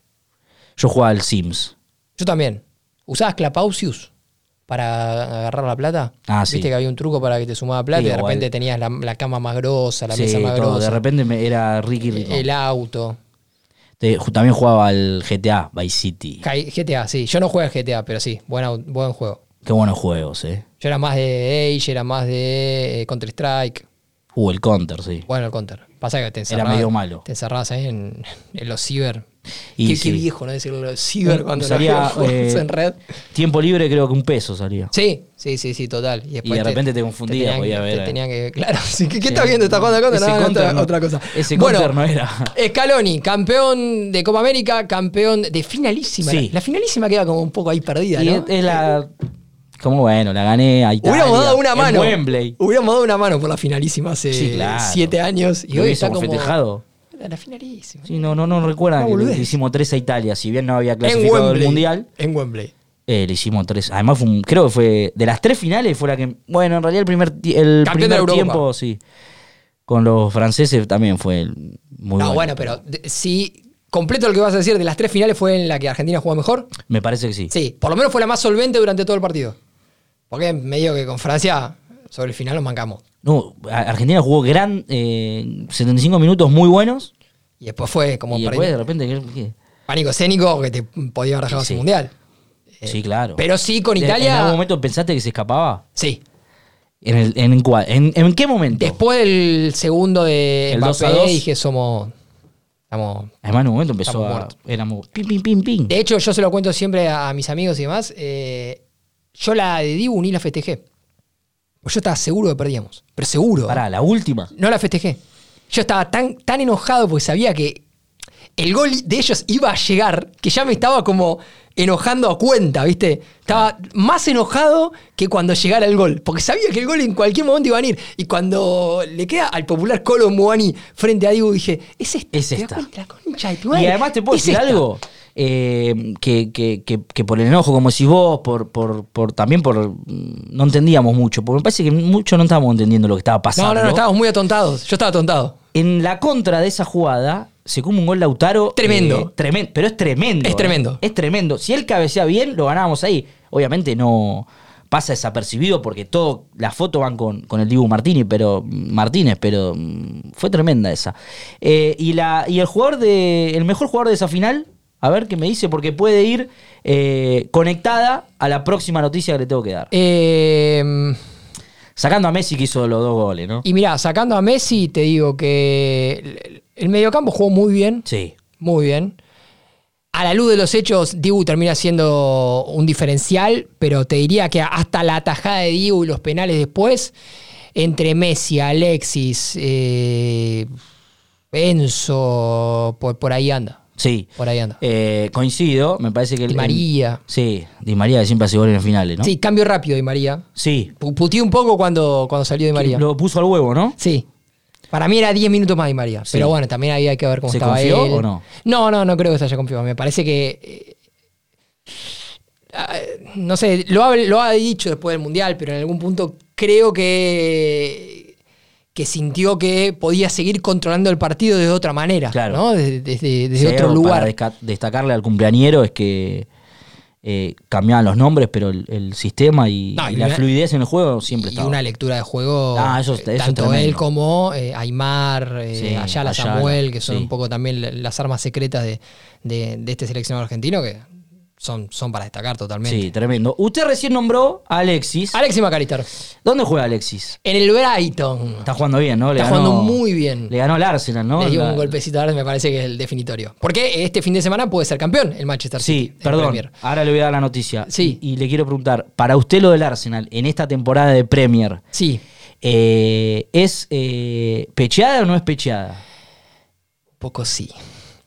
Yo jugaba al Sims. Yo también. ¿Usabas Clapausius para agarrar la plata? Ah, sí. Viste que había un truco para que te sumaba plata Sí, y de igual. repente tenías la, la cama más grosa, la Sí, mesa más todo. grosa. De repente me- era Ricky Rico. El auto. También jugaba al GTA Vice City. GTA, sí. Yo no juego al GTA, pero sí, buena- buen juego. Qué buenos juegos, eh. Yo era más de Age, era más de eh, Counter-Strike. Uh, el Counter, sí. Bueno, el Counter. Pasa que te encerrabas. medio malo. Te encerrabas ahí en, en los ciber. Y qué, sí. qué viejo, ¿no? Decirlo los ciber Un- cuando salía, no eh, en red. Tiempo libre creo que un peso salía. Sí, sí, sí, sí, total. Y, después de repente te confundía, tenían podía que- ver, te eh. que, claro, sí, ¿qué, qué estás viendo? ¿Estás jugando a Counter? Ese No, otra, no- otra cosa. ese bueno, no era. Scaloni, campeón de Copa América, campeón de finalísima. Sí. La, la finalísima queda como un poco ahí perdida, Y ¿no? es la. Como bueno, la gané a Italia. Hubiéramos dado una en mano. Wembley. Hubiéramos dado una mano por la finalísima hace Sí, claro. siete años. Y Lo hoy está como. festejado. La finalísima. Sí, no, no, no recuerdan que le hicimos tres a Italia. Si bien no había clasificado del mundial, En Wembley. eh, le hicimos tres. Además, fue un- creo que fue de las tres finales, fue la que. Bueno, en realidad el primer, el Campeón primer tiempo, sí. Con los franceses también fue el- muy no, bueno, pero de- si completo lo que vas a decir de las tres finales fue en la que Argentina jugó mejor. Me parece que sí. Sí, por lo menos fue la más solvente durante todo el partido. Porque medio que con Francia, sobre el final nos mancamos. No, Argentina jugó gran. eh, 75 minutos muy buenos. Y después fue como y después de repente. pánico escénico que te podía haber dejado Sí. ese mundial. sí, claro. Pero sí, con ¿En- Italia. ¿En algún momento pensaste que se escapaba? Sí. ¿En, el, en, cuál? ¿En, en qué momento? Después del segundo de El 2 a Mbappé 2. dije somos. Estamos. Además, en un momento empezó a. Éramos. Pim, pim, pim, pim. De hecho, yo se lo cuento siempre a mis amigos y demás. eh, yo la de Dibu ni la festejé. Pues yo estaba seguro que perdíamos. Pero seguro. Pará, la última. No la festejé. Yo estaba tan, tan enojado porque sabía que el gol de ellos iba a llegar que ya me estaba como enojando a cuenta, ¿viste? Estaba más enojado que cuando llegara el gol. Porque sabía que el gol en cualquier momento iba a venir. Y cuando le queda al popular Colo Muani frente a Dibu, dije, es esta. Es ¿te das esta. La concha de tu Y madre. además te puedo Es decir esta. algo. Eh, que, que- que- que por el enojo, como decís vos, por, por, por, también por. mm, No entendíamos mucho. Porque me parece que mucho no estábamos entendiendo lo que estaba pasando. No, no, no, estábamos muy atontados. Yo estaba atontado. En la contra de esa jugada, se come un gol Lautaro. Tremendo. tremendo. Pero es tremendo. Es eh. tremendo. Es tremendo. Si él cabecea bien, lo ganábamos ahí. Obviamente no pasa desapercibido porque todo, las fotos van con, con el Dibu Martínez, pero Martínez, pero mm, fue tremenda esa. Eh, y la y el jugador de el mejor jugador de esa final, a ver qué me dice porque puede ir eh, conectada a la próxima noticia que le tengo que dar. Eh, Sacando a Messi que hizo los dos goles, ¿no? y mirá, sacando a Messi, te digo que el- el mediocampo jugó muy bien. Sí. Muy bien. A la luz de los hechos, Dibu termina siendo un diferencial, pero te diría que hasta la atajada de Dibu y los penales después, entre Messi, Alexis, eh, Enzo, por, por ahí anda. Sí. Por ahí anda. Eh, coincido, me parece que el- Di María. Sí, Di María que siempre hace goles en finales, ¿no? Sí, cambio rápido Di María. Sí. Pu- Puteé un poco cuando, cuando salió Di María. Lo puso al huevo, ¿no? Sí. Para mí era 10 minutos más Di María. Sí. Pero bueno, también ahí hay que ver cómo ¿Se estaba confió él. o no? No, no, no creo que se haya confiado. Me parece que. eh, ah, no sé, lo ha, lo ha dicho después del Mundial, pero en algún punto creo que. Que sintió que podía seguir controlando el partido de otra manera. Claro. ¿no? Desde, otro lugar. Para destacarle al cumpleañero es que eh, cambiaban los nombres, pero el, el sistema y, No, y y la una- fluidez en el juego siempre y estaba. una lectura de juego, Ah, eso- eh, eso es tanto él como eh, Aymar, eh, Sí, Ayala, Ayala, Samuel, que son sí. un poco también la- las armas secretas de, de- de este seleccionado argentino, que son, son para destacar totalmente. Sí, tremendo. Usted recién nombró a Alexis. Alexis McAllister. ¿Dónde juega Alexis? En el Brighton. Está jugando bien, ¿no? Le Está ganó- jugando muy bien. Le ganó al Arsenal, ¿no? Le dio un golpecito ahora, me parece que es el definitorio. Porque este fin de semana puede ser campeón el Manchester City. Sí, perdón. Premier. Ahora le voy a dar la noticia. Sí. Y, y le quiero preguntar, para usted lo del Arsenal en esta temporada de Premier, Sí, eh, ¿es eh, pecheada o no es pecheada? un poco sí.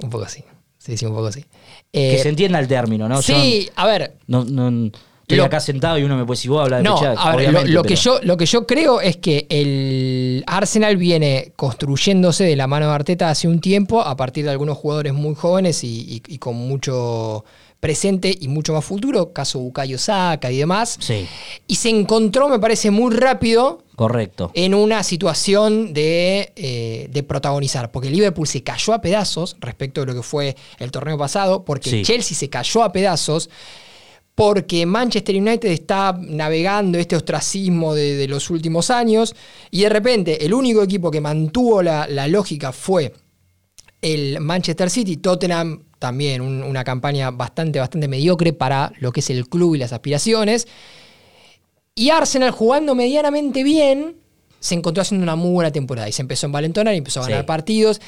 Un poco sí. Sí, sí, un poco sí. Que Eh, se entienda el término, ¿no? Yo sí, a ver, no, no- estoy Lo- acá sentado y uno me puede decir, vos hablas de No, pecheada. a ver, lo, que yo, lo que yo creo es que el Arsenal viene construyéndose de la mano de Arteta hace un tiempo a partir de algunos jugadores muy jóvenes y, y- y con mucho presente y mucho más futuro, caso Bukayo Saka y demás. Sí, Y se encontró, me parece, muy rápido correcto. en una situación de, eh, de protagonizar, porque Liverpool se cayó a pedazos respecto de lo que fue el torneo pasado, porque Sí. Chelsea se cayó a pedazos, porque Manchester United está navegando este ostracismo de, de los últimos años, y de repente el único equipo que mantuvo la, la lógica fue el Manchester City, Tottenham también un- una campaña bastante, bastante mediocre para lo que es el club y las aspiraciones. Y Arsenal jugando medianamente bien, se encontró haciendo una muy buena temporada y se empezó a envalentonar y empezó a ganar Sí. partidos.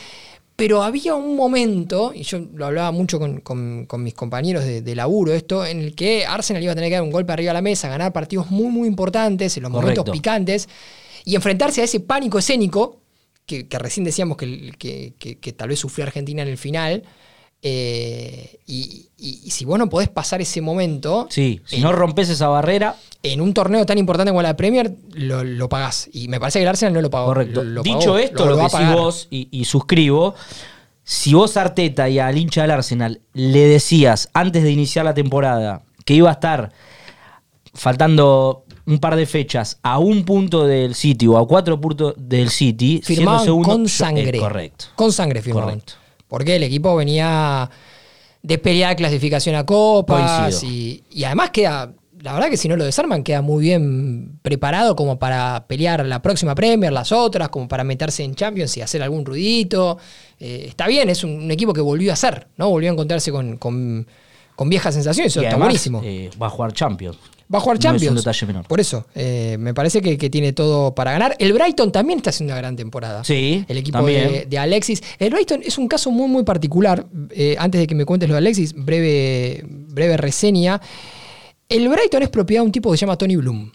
Pero había un momento, y yo lo hablaba mucho con, con- con mis compañeros de, de laburo, esto, en el que Arsenal iba a tener que dar un golpe arriba a la mesa, ganar partidos muy, muy importantes, en los momentos picantes, y enfrentarse a ese pánico escénico, que, que recién decíamos que, que- que- que tal vez sufrió Argentina en el final. Eh, y, y- y si vos no podés pasar ese momento, Sí, si en- no rompes esa barrera, en un torneo tan importante como la Premier, lo, lo pagás. Y me parece que el Arsenal no lo pagó. correcto. Lo- lo Dicho pagó, esto, lo, que pagar. vos, y, y suscribo, si vos Arteta y al hincha del Arsenal le decías antes de iniciar la temporada que iba a estar faltando un par de fechas a un punto del City o a cuatro puntos del City, siendo Firmaban segundo, con yo- sangre. eh, correcto. Con sangre firmaban. Correcto. Porque el equipo venía de pelear clasificación a copas y, y además queda, la verdad que si no lo desarman, queda muy bien preparado como para pelear la próxima Premier, las otras, como para meterse en Champions y hacer algún ruidito. Eh, está bien, es un, un equipo que volvió a ser, ¿no? Volvió a encontrarse con, con- con viejas sensaciones, eso Y está además, buenísimo. eh, va a jugar Champions. Va a jugar no es Champions. un detalle menor. Por eso, eh, me parece que, que tiene todo para ganar. El Brighton también está haciendo una gran temporada. Sí, El equipo de, de Alexis. El Brighton es un caso muy, muy particular. Eh, antes de que me cuentes lo de Alexis, breve, breve reseña. El Brighton es propiedad de un tipo que se llama Tony Bloom.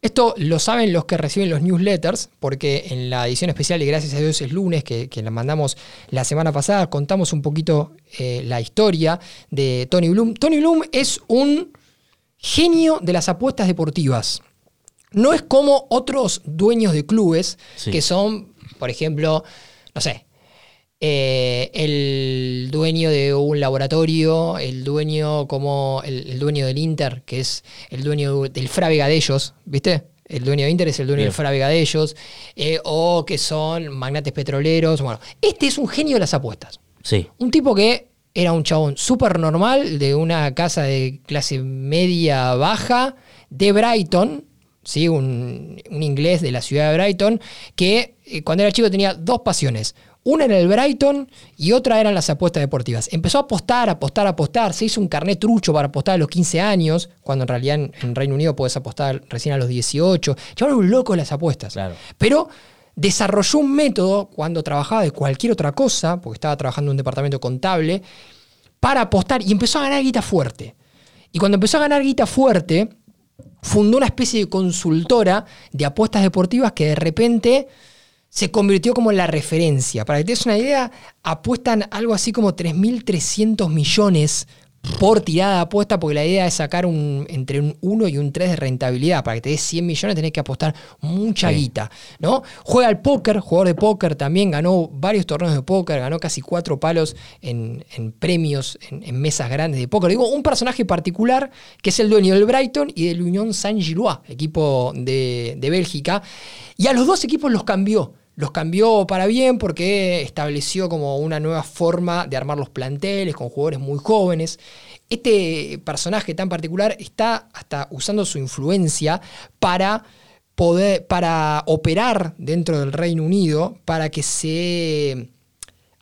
Esto lo saben los que reciben los newsletters, porque en la edición especial de Gracias a Dios es lunes, que, que la mandamos la semana pasada, contamos un poquito eh, la historia de Tony Bloom. Tony Bloom es un genio de las apuestas deportivas. No es como otros dueños de clubes Sí. que son, por ejemplo, no sé, eh, el dueño de un laboratorio, el dueño como el, el dueño del Inter, que es el dueño del Frávega de ellos, ¿viste? El dueño de Inter es el dueño Bien. del Frávega de ellos, eh, o que son magnates petroleros. Bueno, este es un genio de las apuestas. Sí. Un tipo que era un chabón súper normal de una casa de clase media baja de Brighton, ¿sí? un, un inglés de la ciudad de Brighton, que eh, cuando era chico tenía dos pasiones. Una era el Brighton y otra eran las apuestas deportivas. Empezó a apostar, apostar, apostar. Se hizo un carnet trucho para apostar a los 15 años, cuando en realidad en, en Reino Unido podés apostar recién a los 18. Chabón era un loco las apuestas. Claro. Pero desarrolló un método cuando trabajaba de cualquier otra cosa, porque estaba trabajando en un departamento contable, para apostar y empezó a ganar guita fuerte. Y cuando empezó a ganar guita fuerte, fundó una especie de consultora de apuestas deportivas que de repente se convirtió como en la referencia. Para que te des una idea, apuestan algo así como 3.300 millones por tirada de apuesta, porque la idea es sacar un, entre un 1 y un 3 de rentabilidad. Para que te des 100 millones tenés que apostar mucha Sí. guita. ¿no? Juega al póker, jugador de póker también, ganó varios torneos de póker, ganó casi cuatro palos en, en premios, en, en mesas grandes de póker. Digo, un personaje particular que es el dueño del Brighton y del Unión Saint-Gillois, equipo de, de Bélgica. Y a los dos equipos los cambió. Los cambió para bien porque estableció como una nueva forma de armar los planteles con jugadores muy jóvenes. Este personaje tan particular está hasta usando su influencia para poder, para operar dentro del Reino Unido, para que se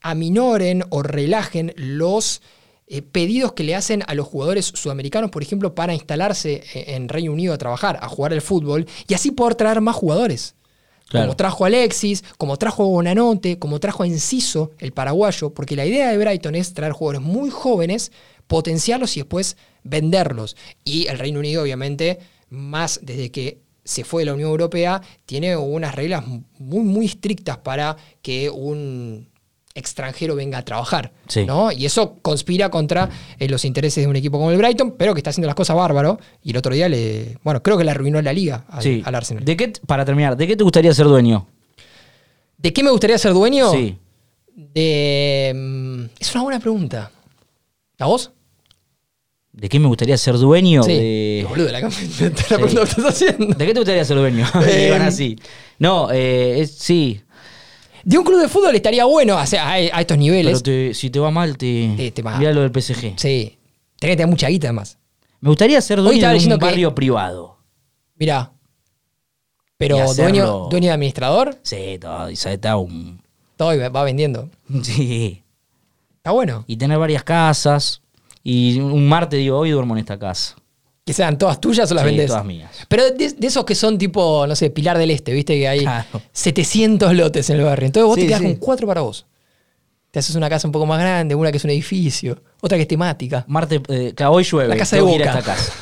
aminoren o relajen los eh, pedidos que le hacen a los jugadores sudamericanos, por ejemplo, para instalarse eh, en Reino Unido a trabajar, a jugar el fútbol, y así poder traer más jugadores. Como trajo a Alexis, como trajo a Bonanote, como trajo a Enciso, el paraguayo, porque la idea de Brighton es traer jugadores muy jóvenes, potenciarlos y después venderlos. Y el Reino Unido, obviamente, más desde que se fue de la Unión Europea, tiene unas reglas muy, muy estrictas para que un extranjero venga a trabajar. Sí. ¿no? Y eso conspira contra eh, los intereses de un equipo como el Brighton, pero que está haciendo las cosas bárbaro. Y el otro día le. Bueno, creo que le arruinó la liga al, Sí. al Arsenal. ¿De qué, para terminar, ¿de qué te gustaría ser dueño? ¿De qué me gustaría ser dueño? Sí. De. mm, Es una buena pregunta. ¿A vos? ¿De qué me gustaría ser dueño? sí. De... Boludo, la, la pregunta que estás haciendo. ¿De qué te gustaría ser dueño? Eh, Iban así. No, eh, es- sí. De un club de fútbol estaría bueno, o sea, a, a estos Pero niveles. te- si te va mal, te. Te- te va. Mirá lo del PSG. Sí. Tenés que tener mucha guita además. Me gustaría ser dueño de un que- barrio privado. Mirá. Pero dueño, dueño de administrador, Sí, todo. Y está un. todo y va vendiendo. Sí. Está bueno. Y tener varias casas. Y un martes digo, hoy duermo en esta casa. Que sean todas tuyas o las Sí, vendés. todas mías. Pero de, de esos que son tipo, no sé, Pilar del Este, viste que hay Claro. 700 lotes en el barrio. Entonces vos Sí, te quedás sí. con cuatro para vos. Te haces una casa un poco más grande, una que es un edificio, otra que es temática. Martes, eh, claro, hoy llueve. La casa de Boca. esta casa.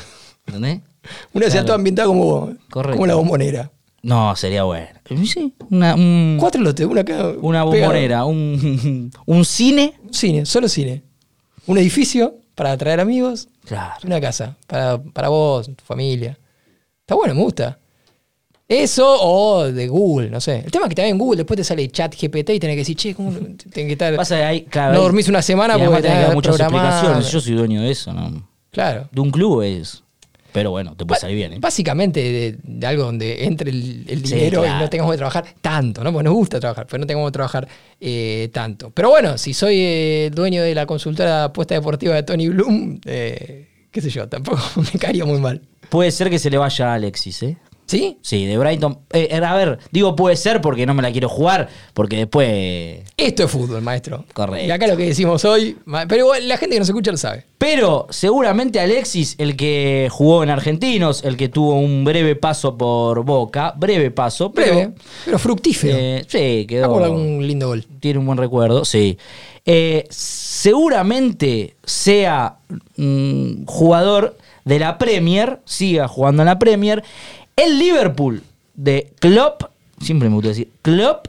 ¿Entendés? Una que sea Claro. toda ambientada como, Correcto. como la bombonera. No, sería bueno. Sí, una, un- Cuatro lotes, una acá. una bombonera, un, un cine. Un cine, solo cine. Un edificio para atraer amigos. Claro. Una casa para, para vos, tu familia. Está bueno, me gusta. Eso o de Google, no sé. El tema es que también en Google después te sale chat GPT y tenés que decir, che, ¿cómo tenés que estar? Pasa que hay, claro, no dormís una semana y porque tenés que dar muchas explicaciones. Yo soy dueño de eso, ¿no? Claro. De un club es. Pero bueno, te puede salir bien, ¿eh? Básicamente de, de algo donde entre el, el Sí, dinero y no tengamos que trabajar tanto, ¿no? Porque nos gusta trabajar, pero no tengamos que trabajar eh, tanto. Pero bueno, si soy eh, dueño de la consultora de apuesta deportiva de Tony Bloom, eh, qué sé yo, tampoco me caería muy mal. Puede ser que se le vaya a Alexis, ¿eh? ¿Sí? Sí, de Brighton. Eh, a ver, digo puede ser porque no me la quiero jugar, porque después. Esto es fútbol, maestro. Correcto. Y acá lo que decimos hoy, pero igual la gente que nos escucha lo sabe. Pero seguramente Alexis, el que jugó en Argentinos, el que tuvo un breve paso por Boca, breve paso, pero. Breve, pero fructífero. eh, sí, quedó. algún lindo gol. Tiene un buen recuerdo, sí. Eh, seguramente sea mm, jugador de la Premier, siga jugando en la Premier. El Liverpool de Klopp, siempre me gusta decir, Klopp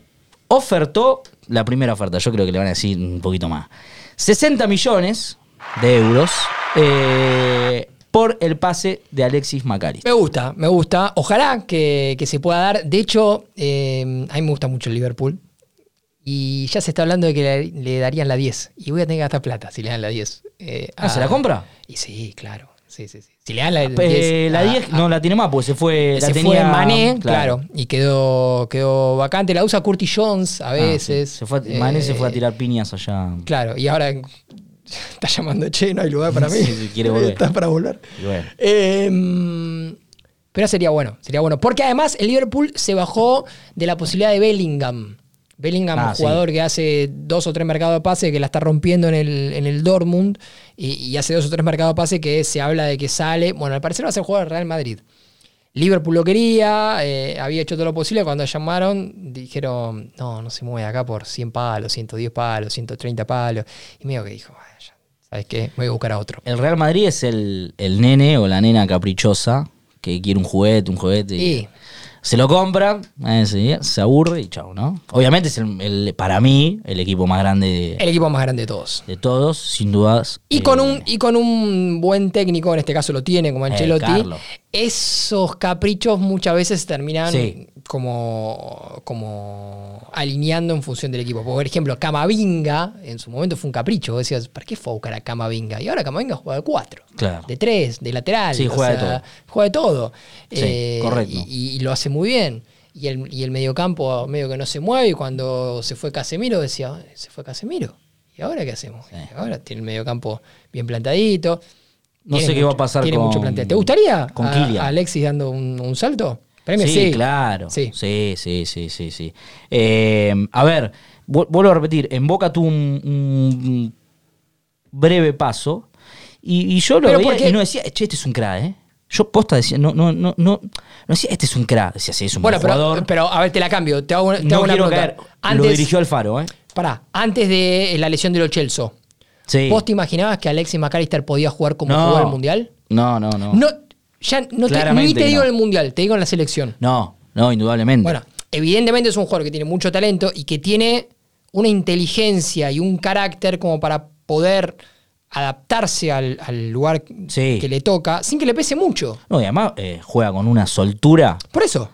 ofertó la primera oferta, yo creo que le van a decir un poquito más. 60 millones de euros eh, por el pase de Alexis McAllister. Me gusta, me gusta. Ojalá que, que se pueda dar. De hecho, eh, a mí me gusta mucho el Liverpool. Y ya se está hablando de que le, le darían la 10. Y voy a tener que gastar plata si le dan la 10. Eh, Ah, ¿se la compra? Y sí, claro. Sí, sí, sí. Si le la 10. Eh, la a- 10 a- no la tiene más, porque se fue. la se tenía, fue Mané, claro. y quedó, quedó vacante. La usa Curtis Jones a Ah, sí. veces. Se fue a- Eh, Mané se fue a tirar piñas allá. Claro, y ahora está llamando, che, no hay lugar para mí. Sí, quiere volver. Está para volver. Bueno. Eh, pero sería bueno, sería bueno. Porque además el Liverpool se bajó de la posibilidad de Bellingham. Bellingham, Ah, un jugador que hace dos o tres mercados de pase, que la está rompiendo en el, en el Dortmund, y, y hace dos o tres mercados de pase que se habla de que sale. Bueno, al parecer va a ser jugador del Real Madrid. Liverpool lo quería, eh, había hecho todo lo posible. Cuando llamaron, dijeron: No, no se mueve acá por 100 palos, 110 palos, 130 palos. Y medio que dijo: "Vaya, ¿Sabes qué? Voy a buscar a otro. El Real Madrid es el, el nene o la nena caprichosa que quiere un juguete, un juguete. Y Se lo compra, eh, sí, se aburre y chao, ¿no? Obviamente es el, el- para mí el equipo más grande de, el equipo más grande de todos. de todos, sin dudas. Y Eh, con, un, y con un buen técnico, en este caso lo tiene, como Ancelotti, Carlo. esos caprichos muchas veces terminan Sí. Como, como alineando en función del equipo. Por ejemplo, Camavinga en su momento fue un capricho. Vos decías, ¿para qué fue a buscar a Camavinga? Y ahora Camavinga juega de cuatro, Claro. de tres, de lateral. Sí, o juega de todo. Juega de todo. Sí, correcto. Y, y lo hace muy bien. Y el, y el mediocampo medio que no se mueve. Y cuando se fue Casemiro decía, "Ay, se fue Casemiro. ¿Y ahora qué hacemos? Sí. Ahora tiene el mediocampo bien plantadito. No sé qué va a pasar tiene con- mucho plantel. ¿Te gustaría con a- Kylian. a Alexis dando un, un salto? Sí, sí. claro. Sí. Sí, sí, sí, sí, sí. Eh, a ver, vu- vuelvo a repetir, en Boca tuvo un, un breve paso. Y, y yo lo Pero veía porque- y no decía, che, este es un crack, ¿eh? Yo posta decía, no, no, no, no, no decía, este es un crack. Decía, sí, es un Bueno, buen jugador. pero, pero a ver, te la cambio. Te hago, una- te no hago una quiero pregunta. caer. Antes, Lo dirigió Alfaro, ¿eh? pará, antes de la lesión de los Chelsea, Sí. ¿vos te imaginabas que Alexis McAllister podía jugar como No. jugó el Mundial? No, no, no. No, ya no te, ni te digo no. en el Mundial, te digo en la selección. No, no, indudablemente. Bueno, evidentemente es un jugador que tiene mucho talento y que tiene una inteligencia y un carácter como para poder adaptarse al, al lugar Sí. que le toca sin que le pese mucho. No, y además eh, juega con una soltura Por eso.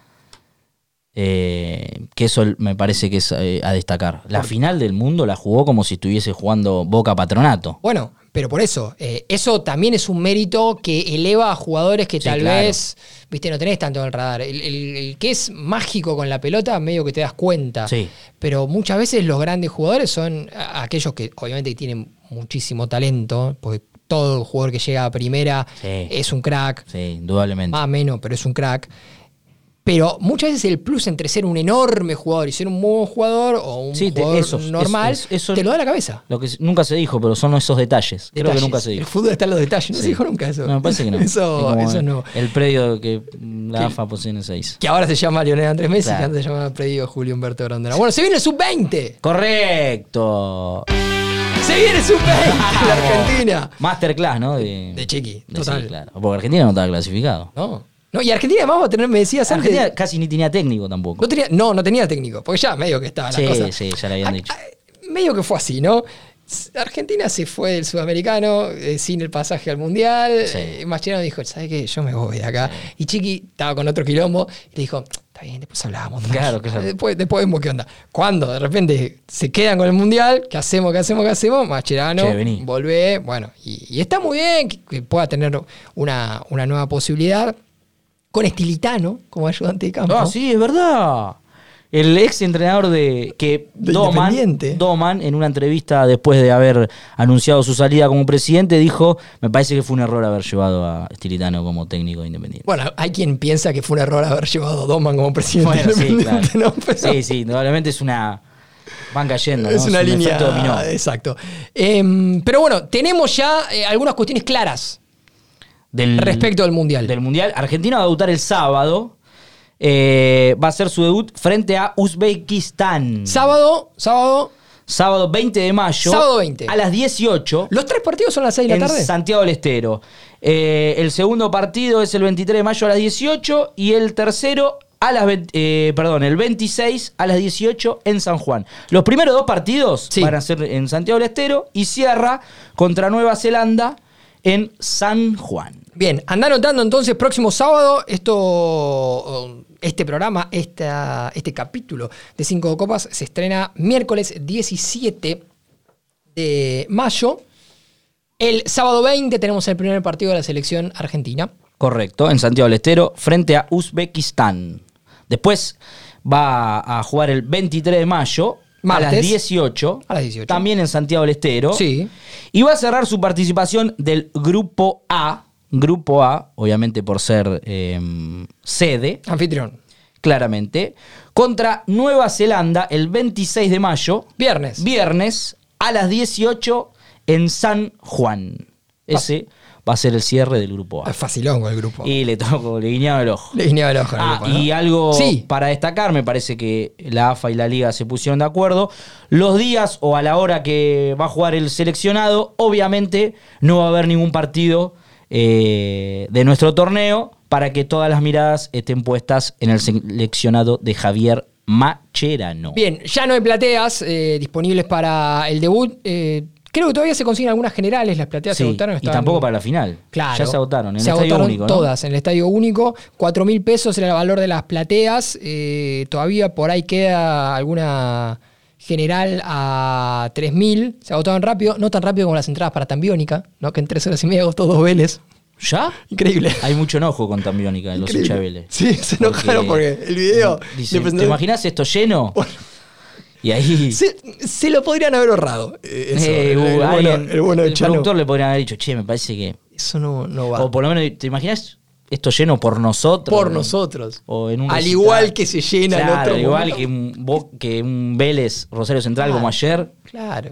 eh, que eso me parece que es eh, a destacar. La final del mundo la jugó como si estuviese jugando Boca Patronato. Bueno, pero por eso, eh, eso también es un mérito que eleva a jugadores que Sí, tal claro. vez, viste, no tenés tanto en el radar. El, el- el que es mágico con la pelota, medio que te das cuenta. Sí. Pero muchas veces los grandes jugadores son aquellos que obviamente tienen muchísimo talento, porque todo jugador que llega a primera Sí. es un crack, Sí, indudablemente. más o menos, pero es un crack. Pero muchas veces el plus entre ser un enorme jugador y ser un muy buen jugador o un Sí, te- normal, te lo da la cabeza. Lo que nunca se dijo, pero son esos detalles. Creo que Detalles. nunca se El dijo. fútbol está en los detalles. No Sí. se dijo nunca eso. No, me parece que no. Es Eso, eso no. El predio que la Que- AFA posee 6. Que ahora se llama Lionel Andrés Messi, Claro. que antes se llamaba Predigo Julio Humberto Grondona. Bueno, se viene el sub-20. Correcto. Se viene el sub-20 de la Argentina. Masterclass, ¿no? De, De Chiqui, de- total. Claro. Porque Argentina no estaba clasificado. No. No, y Argentina además va a tener, me decías antes. Argentina casi ni tenía técnico tampoco. No tenía, no, no tenía técnico, porque ya medio que estaba la Sí, cosa. sí, ya le habían Ah, dicho. ah, Medio que fue así, ¿no? Argentina se fue del sudamericano eh, sin el pasaje al mundial. Sí. Eh, Mascherano dijo, ¿sabes qué? Yo me voy de acá. Y Chiqui estaba con otro quilombo y le dijo, está bien, después hablamos. Claro, claro. Después, después vemos qué onda. Cuando de repente se quedan con el mundial, ¿qué hacemos? ¿Qué hacemos? ¿Qué hacemos? Mascherano, volvé. Bueno, y, y está muy bien que, que pueda tener una, una nueva posibilidad con Estilitano como ayudante de campo. Ah, sí, es verdad. El ex entrenador de que De Doman. Doman, en una entrevista después de haber anunciado su salida como presidente, dijo: Me parece que fue un error haber llevado a Estilitano como técnico de independiente. Bueno, hay quien piensa que fue un error haber llevado a Doman como presidente Bueno, sí, claro. ¿no? Pero Sí, sí, indudablemente es una. Van cayendo, ¿no? es una un línea. dominó. Exacto. Em, pero bueno, tenemos ya eh, algunas cuestiones claras Del, respecto al Mundial. del Mundial. Argentina va a debutar el sábado. Eh, va a ser su debut frente a Uzbekistán. Sábado, sábado. Sábado 20 de mayo. Sábado 20. A las 18. ¿Los tres partidos son a las 6 de la en tarde? Santiago del Estero. Eh, el segundo partido es el 23 de mayo a las 18 y el tercero a las 20 eh, perdón, el 26 a las 18 en San Juan. Los primeros dos partidos Sí. van a ser en Santiago del Estero y cierra contra Nueva Zelanda en San Juan. Bien, anda anotando entonces próximo sábado esto, este programa, esta, este capítulo de Cinco Copas se estrena miércoles 17 de mayo. El sábado 20 tenemos el primer partido de la selección argentina. Correcto, en Santiago del Estero frente a Uzbekistán. Después va a jugar el 23 de mayo a las 18. A las 18. También en Santiago del Estero. Sí. Y va a cerrar su participación del Grupo A. Grupo A, obviamente por ser eh, sede, Anfitrión. claramente, contra Nueva Zelanda el 26 de mayo, Viernes. viernes, a las 18 en San Juan. Ese va a ser el cierre del Grupo A. Es facilón con el grupo. Y le toco, le guiñaba el ojo. Le guiñaba el ojo al Ah, grupo, ¿no? y algo Sí. para destacar, me parece que la AFA y la Liga se pusieron de acuerdo. Los días o a la hora que va a jugar el seleccionado, obviamente no va a haber ningún partido eh, de nuestro torneo para que todas las miradas estén puestas en el seleccionado de Javier Macherano. Bien, ya no hay plateas eh, disponibles para el debut. Eh, creo que todavía se consiguen algunas generales. Las plateas se Sí, agotaron. y tampoco para la final. Claro. Ya se agotaron. En se el estadio agotaron único, ¿no? todas en el estadio único. 4 mil pesos era el valor de las plateas. Todavía por ahí queda alguna general a 3 mil. Se agotaron rápido. No tan rápido como las entradas para Tambiónica, ¿no? que en 3 horas y media agotó dos Vélez. ¿Ya? Increíble. Hay mucho enojo con Tambiónica en los hinchas Vélez. Sí, se enojaron porque el video Dice, le ¿te imaginas esto lleno? Y ahí. Se, se lo podrían haber ahorrado. eh, eso, eh, el, el bueno, el bueno el productor le podrían haber dicho, che, me parece que. Eso no, no va. O por lo menos, ¿te imaginas esto lleno por nosotros? por nosotros. O en un Al recital. igual que se llena el Claro, otro al igual momento. que un, Bo- que un Vélez Rosario Central Claro. como ayer. Claro.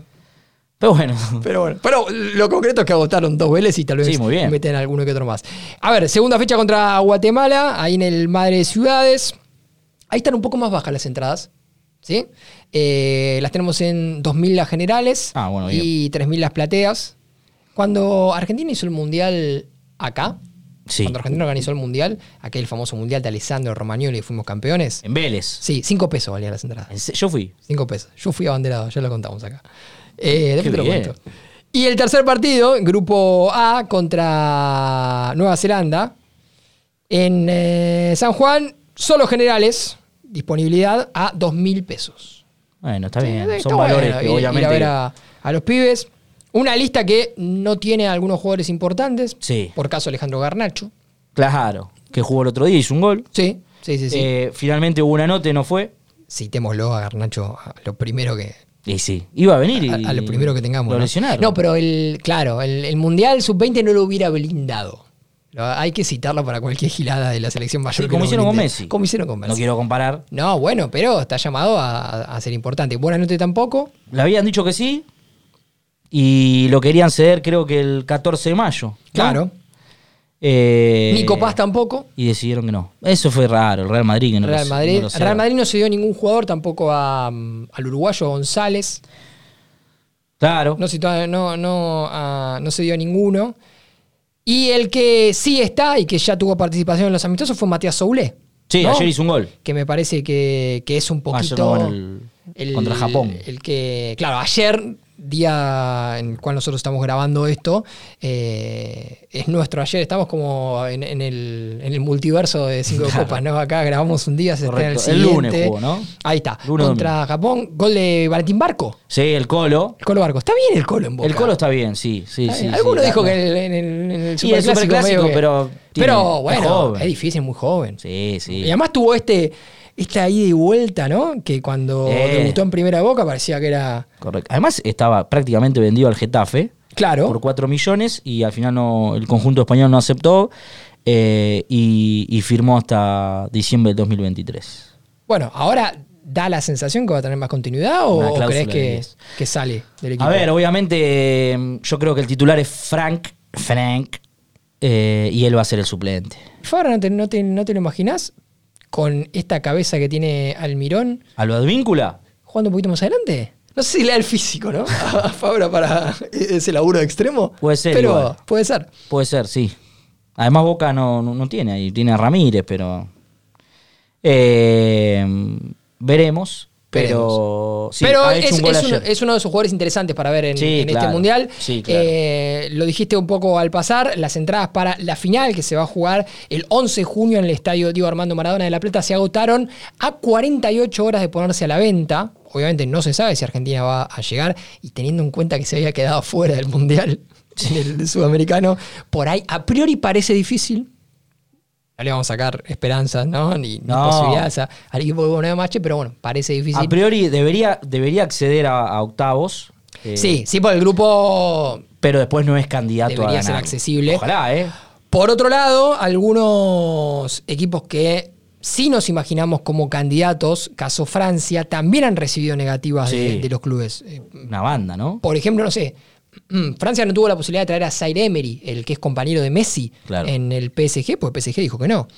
Pero bueno, Pero bueno, pero lo concreto es que agotaron dos Vélez y tal vez Sí, muy bien. meten alguno que otro más. A ver, segunda fecha contra Guatemala, ahí en el Madre de Ciudades. Ahí están un poco más bajas las entradas. ¿Sí? Eh, las tenemos en 2.000 las generales Ah, bueno, y 3.000 las plateas. Cuando Argentina hizo el mundial acá, sí. cuando Argentina organizó el mundial, aquel famoso mundial de Alessandro Romagnoli y fuimos campeones. En Vélez. Sí, 5 pesos valían las entradas. Yo fui. 5 pesos. Yo fui abanderado, ya lo contamos acá. Eh, después te lo cuento. Y el tercer partido, grupo A contra Nueva Zelanda. En eh, San Juan, solo generales, disponibilidad a 2 mil pesos. Bueno, está bien. Son está valores bueno que ir- ir obviamente. a ver a, a los pibes. Una lista que no tiene algunos jugadores importantes. Sí. Por caso Alejandro Garnacho. Claro. Que jugó el otro día, hizo un gol. Sí, sí, sí. sí. Eh, finalmente hubo una nota y no fue. Citémoslo a Garnacho, a lo primero que, Y sí. Iba a venir y. a, a lo primero que tengamos. Lo ¿no? lesionaron. No, pero el, claro, el, el Mundial Sub-20 no lo hubiera blindado. Hay que citarlo para cualquier gilada de la selección mayor. Sí, como hicieron con. Messi. Como hicieron con Messi. No quiero comparar. No, bueno, pero está llamado a, a ser importante. Buena nota tampoco. Le habían dicho que sí. Y lo querían ceder, creo que el 14 de mayo. ¿no? Claro. Eh, Nico Paz tampoco. Y decidieron que no. Eso fue raro. El Real Madrid que no Real Madrid. no. Real Madrid no se dio ningún jugador, tampoco a, mm, al uruguayo González. Claro. No, se dio- no, no, a- no se dio ninguno. Y el que sí está y que ya tuvo participación en los amistosos fue Matías Soulé. sí, ¿no? ayer hizo un gol. que me parece que, que es un Ayer poquito no, el- contra Japón. El que, claro, ayer, día en el cual nosotros estamos grabando esto, eh, es nuestro ayer. Estamos como en, en el, en el multiverso de cinco Claro. copas, ¿no? Acá grabamos un día, se el. El siguiente. lunes jugó, ¿no? Ahí está. Lunes, Contra Japón, gol de Valentín Barco. Sí, el Colo. El Colo Barco. Está bien el Colo en Boca. El Colo está bien, sí, sí, sí. Alguno sí. dijo que en el, en el Superclásico Superclásico, medio que- pero tiene- Pero es bueno, joven. es difícil, muy joven. Sí, sí. Y además tuvo este esta ida y vuelta, ¿no? Que cuando Eh. debutó en primera boca parecía que era. Correcto. Además, estaba prácticamente vendido al Getafe Claro. por 4 millones y al final no, el conjunto español no aceptó eh, y, y firmó hasta diciembre del 2023. Bueno, ahora da la sensación que va a tener más continuidad o, crees que, 10. que sale del equipo. A ver, obviamente yo creo que el titular es Frank, Frank, eh, y él va a ser el suplente. Fabra, ¿no te, no, te, ¿no te lo imaginas? Con esta cabeza que tiene Almirón, ¿A lo advíncula? jugando un poquito más adelante. No sé si le da el físico, ¿no? A Fabra para ese laburo de extremo. Puede ser Pero igual. puede ser. Puede ser, sí. Además Boca no, no, no tiene ahí, tiene a Ramírez, pero... eh, veremos. Pero, sí, Pero es, un gol es uno, ayer. es uno de esos jugadores interesantes para ver en, Sí, en este mundial. Sí, claro. Eh, lo dijiste un poco al pasar, las entradas para la final que se va a jugar el 11 de junio en el estadio Diego Armando Maradona de La Plata se agotaron a 48 horas de ponerse a la venta. Obviamente no se sabe si Argentina va a llegar y teniendo en cuenta que se había quedado fuera del mundial en el sudamericano, por ahí a priori parece difícil. No le vamos a sacar esperanzas, ¿no? Ni, ni No. posibilidades a- al equipo de Boneo Mache, pero bueno, parece difícil. A priori debería, debería acceder a, a octavos. eh, Sí, sí, por el grupo. Pero después no es candidato Debería a ser ganar. accesible. Ojalá, ¿eh? Por otro lado, algunos equipos que sí nos imaginamos como candidatos, caso Francia, también han recibido negativas de, Sí. de los clubes. Una banda, ¿no? Por ejemplo, no sé, Francia no tuvo la posibilidad de traer a Zaire Emery, el que es compañero de Messi Claro. en el PSG, porque PSG dijo que no.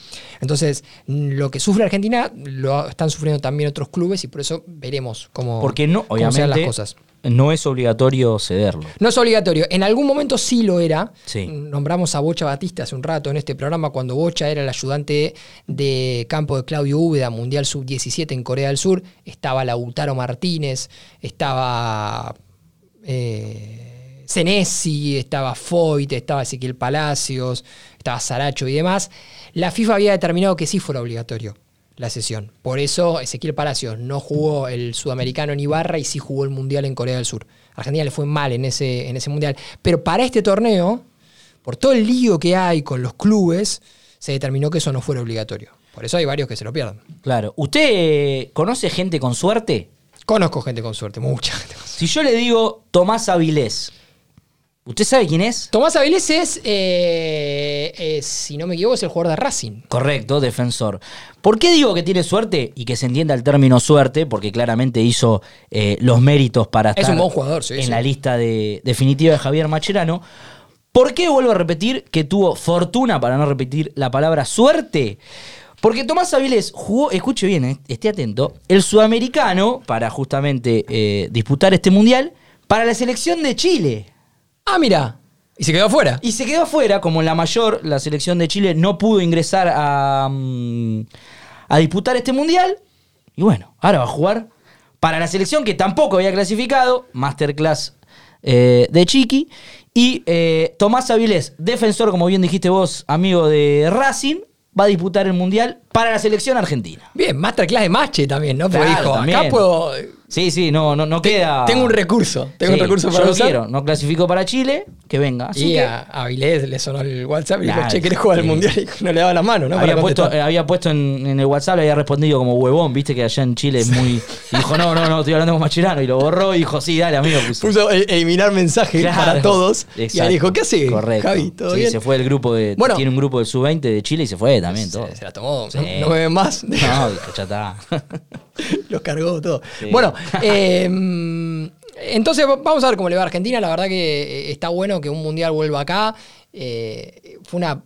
Entonces, lo que sufre Argentina lo están sufriendo también otros clubes y por eso veremos cómo, Porque no, cómo sean las cosas. no es obligatorio cederlo. No es obligatorio. En algún momento sí lo era. Sí. Nombramos a Bocha Batista hace un rato en este programa cuando Bocha era el ayudante de campo de Claudio Úbeda, Mundial Sub-17 en Corea del Sur. Estaba Lautaro Martínez, estaba eh, Senesi, estaba Foyt, estaba Ezequiel Palacios, estaba Saracho y demás. La FIFA había determinado que sí fuera obligatorio la sesión. Por eso Ezequiel Palacios no jugó el sudamericano en Ibarra y sí jugó el mundial en Corea del Sur. A Argentina le fue mal en ese, en ese mundial. Pero para este torneo, por todo el lío que hay con los clubes, se determinó que eso no fuera obligatorio. Por eso hay varios que se lo pierden. Claro. ¿Usted conoce gente con suerte? Conozco gente con suerte, mucha gente con suerte. Si yo le digo Tomás Avilés, ¿Usted sabe quién es? Tomás Avilés es, eh, eh, si no me equivoco, es el jugador de Racing. Correcto, defensor. ¿Por qué digo que tiene suerte? Y que se entienda el término suerte, porque claramente hizo eh, los méritos para Es estar un buen jugador, sí, en sí. la lista de, definitiva de Javier Macherano. ¿Por qué vuelvo a repetir que tuvo fortuna, para no repetir la palabra suerte? Porque Tomás Avilés jugó, escuche bien, esté atento, el sudamericano para justamente disputar este mundial para la selección de Chile. Ah, mira. Y se quedó afuera. Y se quedó afuera, como la mayor, la selección de Chile no pudo ingresar a, mm, a disputar este mundial. Y bueno, ahora va a jugar para la selección que tampoco había clasificado, Masterclass eh, de Chiqui. Y eh, Tomás Avilés, defensor, como bien dijiste vos, amigo de Racing, va a disputar el mundial para la selección argentina. Bien, masterclass de Mache también, ¿no? Porque Claro, dijo, acá puedo. Sí, sí, no, no, no queda. Tengo un recurso. Tengo un recurso yo para lo usar. quiero. No clasificó para Chile, que venga. Así y que- a Avilés le sonó el WhatsApp y dijo, Claro, che, ¿querés jugar al sí. mundial? Y no le daba la mano, ¿no? había, Para puesto, eh, había puesto en, en el WhatsApp, le había respondido como huevón, viste que allá en Chile es muy. y dijo, no, no, no, estoy hablando con Machirano. Y lo borró y dijo, sí, dale, amigo. puso. Puso eliminar mensaje Claro. para todos. Y Exacto. ahí dijo, ¿qué hace? Correcto. Javi, ¿todo sí, bien? se fue el grupo de. Bueno. tiene un grupo del sub-20 de Chile y se fue también todo. Se, se la tomó. Sí. No, no me ven más. No, ya está. Los cargó todo. Sí. Bueno, eh, entonces vamos a ver cómo le va a Argentina. La verdad que eh, está bueno que un mundial vuelva acá. Eh, fue una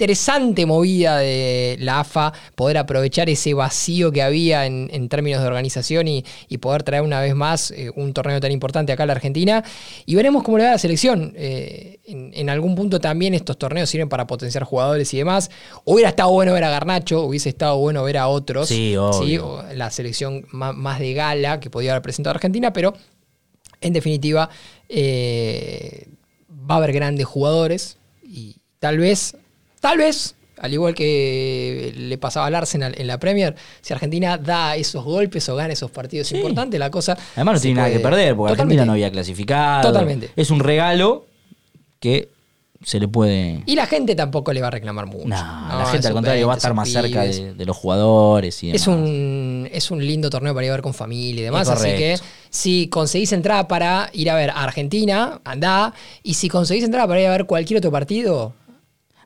interesante movida de la AFA poder aprovechar ese vacío que había en, en términos de organización y, y poder traer una vez más eh, un torneo tan importante acá a la Argentina. Y veremos cómo le va a la selección. Eh, en, en algún punto también estos torneos sirven para potenciar jugadores y demás. Hubiera estado bueno ver a Garnacho, hubiese estado bueno ver a otros. Sí, obvio. La selección más de gala que podía haber presentado Argentina, pero en definitiva eh, va a haber grandes jugadores y tal vez, tal vez, al igual que le pasaba al Arsenal en la Premier, si Argentina da esos golpes o gana esos partidos Sí. importantes, la cosa... Además, no tiene nada que perder, porque Totalmente. Argentina no había clasificado. Totalmente. Es un regalo que se le puede. Y la gente tampoco le va a reclamar mucho. No, No, la gente al contrario va a 20, estar más cerca de, de los jugadores y demás. Es un, es un lindo torneo para ir a ver con familia y demás. Así que si conseguís entrada para ir a ver a Argentina, andá. Y si conseguís entrada para ir a ver cualquier otro partido,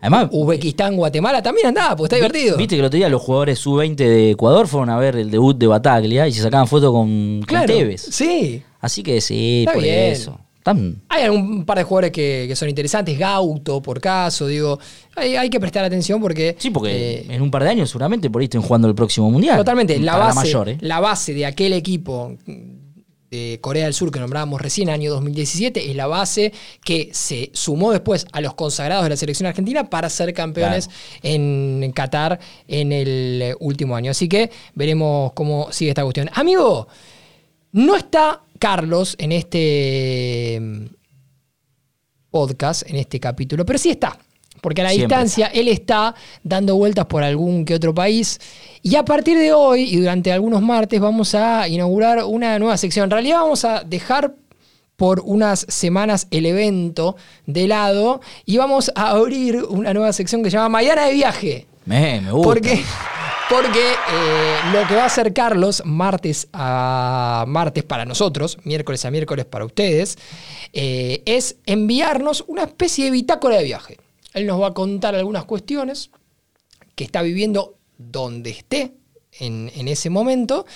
Además, Uzbekistán, Guatemala, también andá, porque está divertido. Viste que el otro día los jugadores sub-20 de Ecuador fueron a ver el debut de Bataglia y se sacaban fotos con, con Claro. Tevez. Sí. Así que sí, Está por bien. eso. Están- Hay algún par de jugadores que, que son interesantes, Gauto, por caso, digo, hay, hay que prestar atención porque... Sí, porque eh, en un par de años seguramente por ahí estén jugando el próximo mundial. Totalmente. La base, mayor, ¿eh? la base de aquel equipo de Corea del Sur que nombrábamos recién, año 2017, es la base que se sumó después a los consagrados de la selección argentina para ser campeones en Qatar en el último año. Así que veremos cómo sigue esta cuestión. Amigo, no está Carlos en este mm, podcast, en este capítulo, pero sí está. Porque a la Siempre distancia él está dando vueltas por algún que otro país. Y a partir de hoy y durante algunos martes vamos a inaugurar una nueva sección. En realidad vamos a dejar por unas semanas el evento de lado y vamos a abrir una nueva sección que se llama Mañana de Viaje. Me, me gusta. Porque, porque eh, lo que va a hacer Carlos martes a martes para nosotros, miércoles a miércoles para ustedes, eh, es enviarnos una especie de bitácora de viaje. Él nos va a contar algunas cuestiones que está viviendo donde esté en, en ese momento,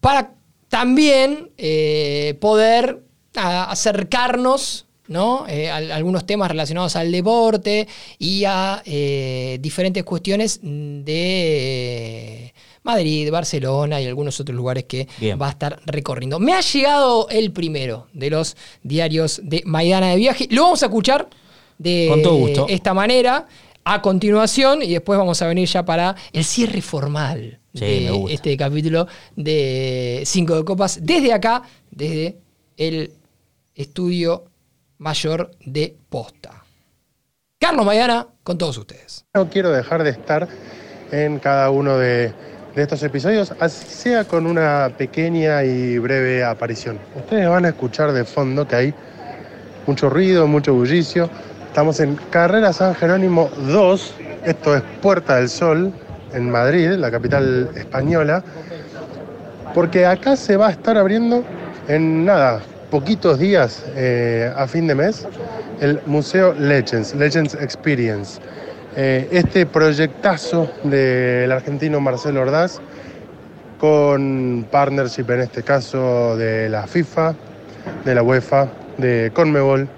para también eh, poder a- acercarnos ¿no? Eh, a, a algunos temas relacionados al deporte y a eh, diferentes cuestiones de Madrid, Barcelona y algunos otros lugares que Bien. va a estar recorriendo. Me ha llegado el primero de los diarios de Maidana de Viaje. Lo vamos a escuchar de Con todo gusto. esta manera a continuación y después vamos a venir ya para el cierre formal Sí, de me gusta. este capítulo de Cinco de Copas desde acá, desde el estudio mayor de Posta. Carlos Maidana con todos ustedes. No quiero dejar de estar en cada uno de, de estos episodios, así sea con una pequeña y breve aparición. Ustedes van a escuchar de fondo que hay mucho ruido, mucho bullicio. Estamos en Carrera San Jerónimo 2, esto es Puerta del Sol, en Madrid, la capital española, porque acá se va a estar abriendo en nada, poquitos días eh, a fin de mes el Museo Legends, Legends Experience. Eh, este proyectazo del argentino Marcelo Ordaz con partnership en este caso de la FIFA, de la UEFA, de Conmebol,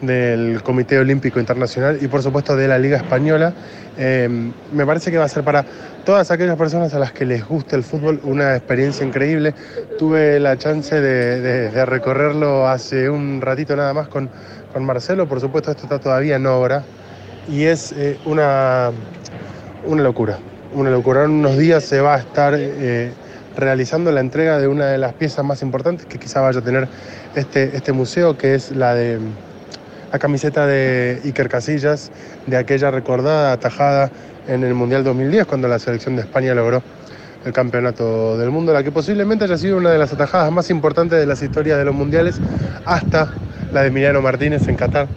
del Comité Olímpico Internacional y por supuesto de la Liga Española. Eh, me parece que va a ser para todas aquellas personas a las que les guste el fútbol una experiencia increíble. Tuve la chance de, recorrerlo hace un ratito nada más con, con, Marcelo, por supuesto esto está todavía en obra y es eh, una, una locura, una locura. En unos días se va a estar... Eh, realizando la entrega de una de las piezas más importantes que quizá vaya a tener este, este museo, que es la de la camiseta de Iker Casillas, de aquella recordada atajada en el Mundial 2010, cuando la selección de España logró el campeonato del mundo, la que posiblemente haya sido una de las atajadas más importantes de las historias de los mundiales, hasta la de Emiliano Martínez en Qatar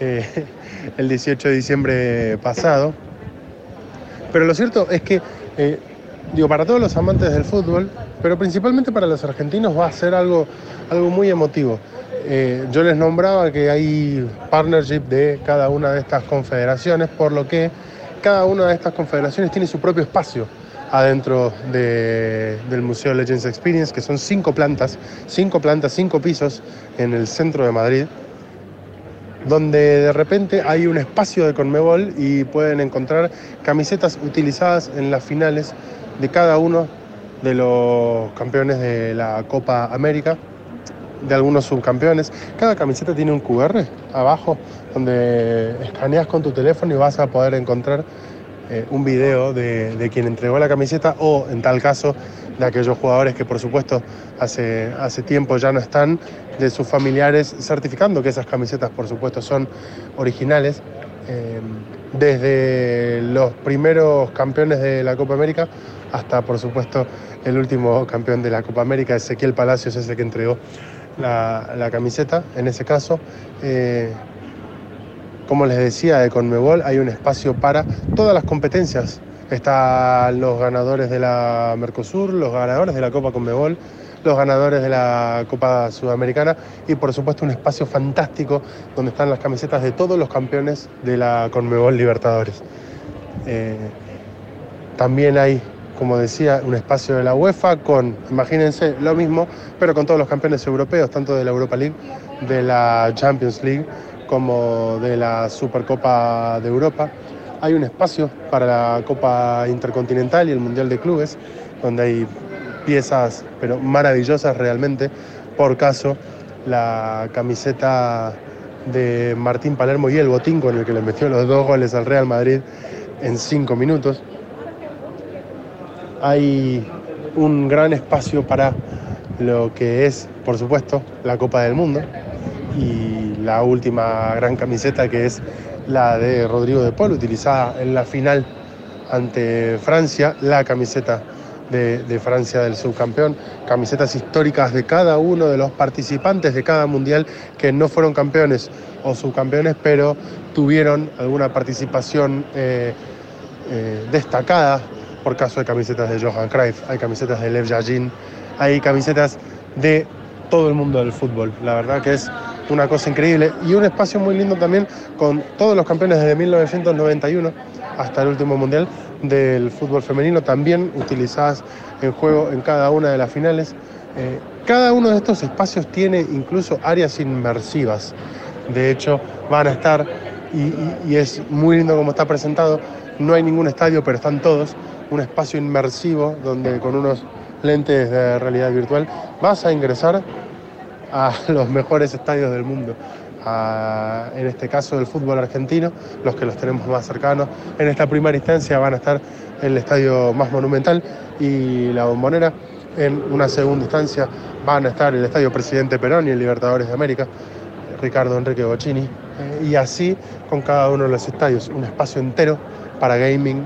eh, el 18 de diciembre pasado. Pero lo cierto es que, eh, digo, para todos los amantes del fútbol, pero principalmente para los argentinos va a ser algo, algo muy emotivo. Eh, yo les nombraba que hay partnership de cada una de estas confederaciones, por lo que cada una de estas confederaciones tiene su propio espacio adentro del Museo Legends Experience, que son cinco plantas, cinco plantas, cinco pisos en el centro de Madrid, donde de repente hay un espacio de Conmebol y pueden encontrar camisetas utilizadas en las finales de cada uno de los campeones de la Copa América de algunos subcampeones. Cada camiseta tiene un QR abajo donde escaneas con tu teléfono y vas a poder encontrar eh, un video de, quien entregó la camiseta o, en tal caso, de aquellos jugadores que, por supuesto, hace, hace tiempo ya no están, de sus familiares, certificando que esas camisetas, por supuesto, son originales. Eh, desde los primeros campeones de la Copa América hasta, por supuesto, el último campeón de la Copa América, Ezequiel Palacios, ese que entregó la, camiseta, en ese caso. Eh, como les decía, de Conmebol hay un espacio para todas las competencias. Están los ganadores de la Mercosur, los ganadores de la Copa Conmebol, los ganadores de la Copa Sudamericana y por supuesto un espacio fantástico donde están las camisetas de todos los campeones de la Conmebol Libertadores. Eh, también hay como decía, un espacio de la UEFA con, imagínense, lo mismo, pero con todos los campeones europeos, tanto de la Europa League, de la Champions League, como de la Supercopa de Europa. Hay un espacio para la Copa Intercontinental y el Mundial de Clubes, donde hay piezas, pero maravillosas realmente. Por caso, la camiseta de Martín Palermo y el botín con el que le metió los dos goles al Real Madrid en cinco minutos hay un gran espacio para lo que es, por supuesto, la Copa del Mundo y la última gran camiseta que es la de Rodrigo de Paul, utilizada en la final ante Francia, la camiseta de, Francia del subcampeón, camisetas históricas de cada uno de los participantes de cada mundial que no fueron campeones o subcampeones, pero tuvieron alguna participación eh, eh, destacada por caso hay camisetas de Johan Cruyff, hay camisetas de Lev Yajin, hay camisetas de todo el mundo del fútbol. La verdad que es una cosa increíble y un espacio muy lindo también con todos los campeones desde 1991 hasta el último mundial del fútbol femenino, también utilizadas en juego en cada una de las finales. Eh, cada uno de estos espacios tiene incluso áreas inmersivas. De hecho, van a estar, y, y es muy lindo como está presentado, no hay ningún estadio, pero están todos un espacio inmersivo donde con unos lentes de realidad virtual vas a ingresar a los mejores estadios del mundo. en este caso del fútbol argentino, los que los tenemos más cercanos. En esta primera instancia van a estar el estadio más monumental y la bombonera. En una segunda instancia van a estar el estadio Presidente Perón y el Libertadores de América, Ricardo Enrique Bocini. Eh, y así con cada uno de los estadios, un espacio entero para gaming,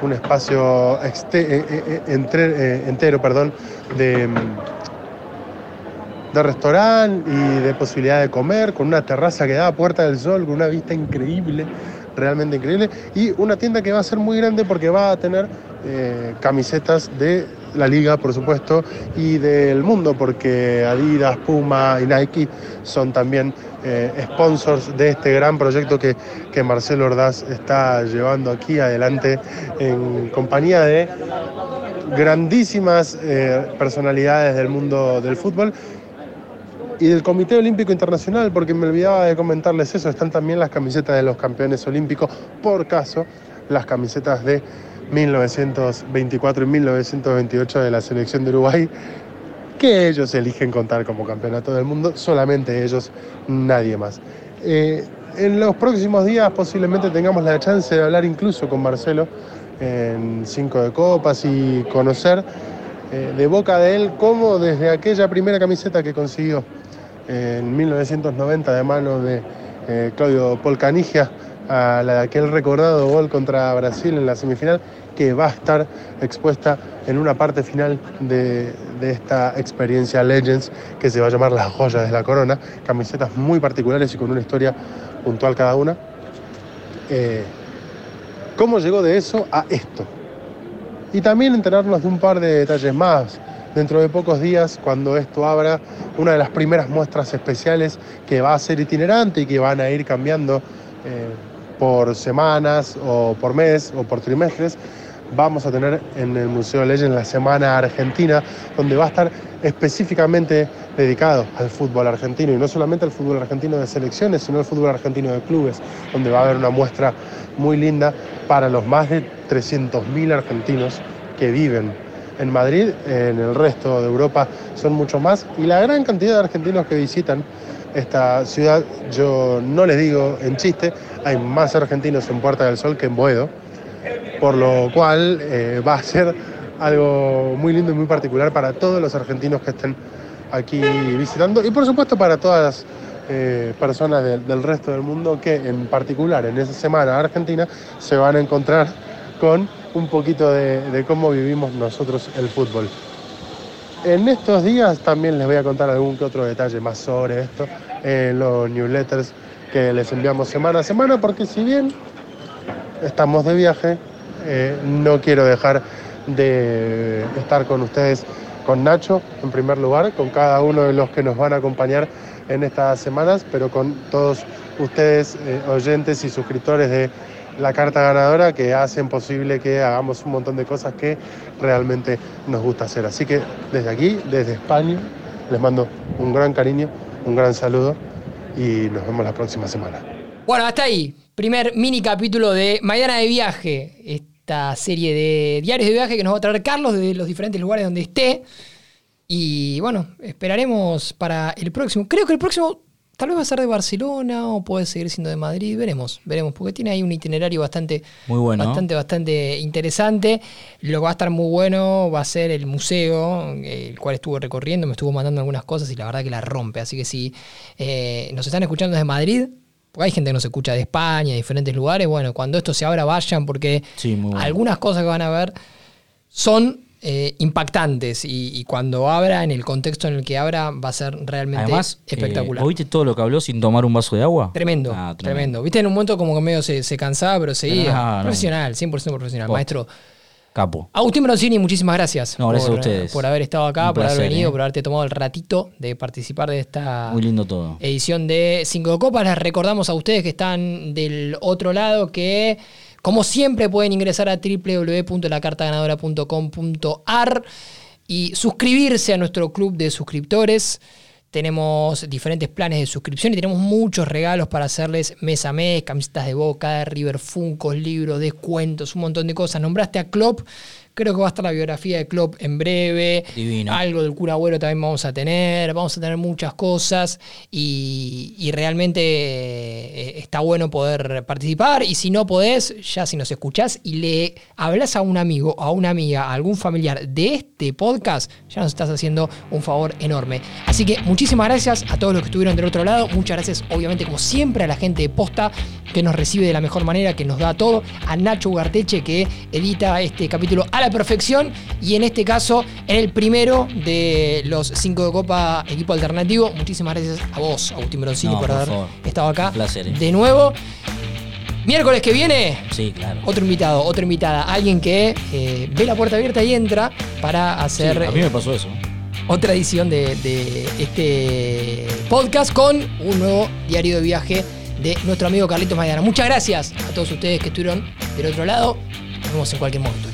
un espacio eh, eh, eh, entero perdón, de, de restaurante y de posibilidad de comer, con una terraza que da a Puerta del Sol, con una vista increíble, realmente increíble, y una tienda que va a ser muy grande porque va a tener camisetas de la liga, por supuesto, y del mundo, porque Adidas, Puma y Nike son también eh, sponsors de este gran proyecto que, que Marcelo Ordaz está llevando aquí adelante en compañía de grandísimas eh, personalidades del mundo del fútbol y del Comité Olímpico Internacional, porque me olvidaba de comentarles eso, están también las camisetas de los campeones olímpicos, por caso, las camisetas de 1924 y 1928 de la selección de Uruguay, que ellos eligen contar como campeonato del mundo, solamente ellos, nadie más. Eh, en los próximos días posiblemente tengamos la chance de hablar incluso con Marcelo en Cinco de Copas y conocer eh, de boca de él cómo desde aquella primera camiseta que consiguió en 1990 de mano de eh, Claudio Polcanigia a la de aquel recordado gol contra Brasil en la semifinal, que va a estar expuesta en una parte final de, de, esta experiencia Legends, que se va a llamar Las Joyas de la Corona, camisetas muy particulares y con una historia puntual cada una. Eh, ¿Cómo llegó de eso a esto? Y también enterarnos de un par de detalles más. Dentro de pocos días, cuando esto abra, una de las primeras muestras especiales que va a ser itinerante y que van a ir cambiando eh, por semanas o por mes o por trimestres, vamos a tener en el Museo Legend la Semana Argentina, donde va a estar específicamente dedicado al fútbol argentino y no solamente al fútbol argentino de selecciones, sino al fútbol argentino de clubes, donde va a haber una muestra muy linda para los más de 300.000 argentinos que viven en Madrid, en el resto de Europa son mucho más y la gran cantidad de argentinos que visitan esta ciudad, yo no les digo en chiste, hay más argentinos en Puerta del Sol que en Boedo, por lo cual eh, va a ser algo muy lindo y muy particular para todos los argentinos que estén aquí visitando y por supuesto para todas las eh, personas de, del resto del mundo que en particular en esa semana argentina se van a encontrar con un poquito de, de cómo vivimos nosotros el fútbol. En estos días también les voy a contar algún que otro detalle más sobre esto en los newsletters que les enviamos semana a semana, porque si bien estamos de viaje, eh, no quiero dejar de estar con ustedes, con Nacho en primer lugar, con cada uno de los que nos van a acompañar en estas semanas, pero con todos ustedes, eh, oyentes y suscriptores de la carta ganadora que hacen posible que hagamos un montón de cosas que realmente nos gusta hacer. Así que desde aquí, desde España, les mando un gran cariño, un gran saludo y nos vemos la próxima semana. Bueno, hasta ahí. Primer mini capítulo de Mañana de Viaje, esta serie de diarios de viaje que nos va a traer Carlos de los diferentes lugares donde esté. Y bueno, esperaremos para el próximo. Creo que el próximo Tal vez va a ser de Barcelona o puede seguir siendo de Madrid, veremos, veremos, porque tiene ahí un itinerario bastante, muy bueno. bastante, bastante interesante. Lo que va a estar muy bueno va a ser el museo, el cual estuvo recorriendo, me estuvo mandando algunas cosas y la verdad que la rompe. Así que si eh, nos están escuchando desde Madrid, porque hay gente que nos escucha de España, de diferentes lugares, bueno, cuando esto se abra vayan porque Sí, muy bueno. algunas cosas que van a ver son eh, impactantes y, y cuando abra, en el contexto en el que abra, va a ser realmente Además, eh, espectacular. ¿oíste todo lo que habló sin tomar un vaso de agua? Tremendo, Ah, tremendo, Viste, en un momento como que medio se, se cansaba, pero seguía. No. profesional, 100% profesional. Maestro Capo. Agustín Broncini, muchísimas gracias. No, gracias por, a ustedes. Por haber estado acá, Un por haber venido, eh. por haberte tomado el ratito de participar de esta Muy lindo todo. edición de Cinco Copas. Les recordamos a ustedes que están del otro lado que, como siempre, pueden ingresar a www.lacartaganadora.com.ar y suscribirse a nuestro club de suscriptores. Tenemos diferentes planes de suscripción y tenemos muchos regalos para hacerles mes a mes, camisetas de Boca, River, Funcos, libros, descuentos, un montón de cosas. Nombraste a Klopp, creo que va a estar la biografía de Klopp en breve. Divino. Algo del cura Agüero también vamos a tener, vamos a tener muchas cosas y, y realmente eh, está bueno poder participar y si no podés, ya si nos escuchás y le hablas a un amigo, a una amiga, a algún familiar de este podcast, ya nos estás haciendo un favor enorme. Así que muchísimas gracias a todos los que estuvieron del otro lado, muchas gracias obviamente como siempre a la gente de Posta que nos recibe de la mejor manera, que nos da todo, a Nacho Ugarteche que edita este capítulo la perfección y en este caso en el primero de los cinco de Copa equipo alternativo. Muchísimas gracias a vos, Agustín Broncini, No, por, por haber favor. estado acá Un placer, eh. de nuevo. Miércoles que viene, Sí, claro. otro invitado, otra invitada. Alguien que eh, ve la puerta abierta y entra para Sí, hacer a mí eh, me pasó eso. otra edición de, de este podcast con un nuevo diario de viaje de nuestro amigo Carlitos Maidana. Muchas gracias a todos ustedes que estuvieron del otro lado. Nos vemos en cualquier momento.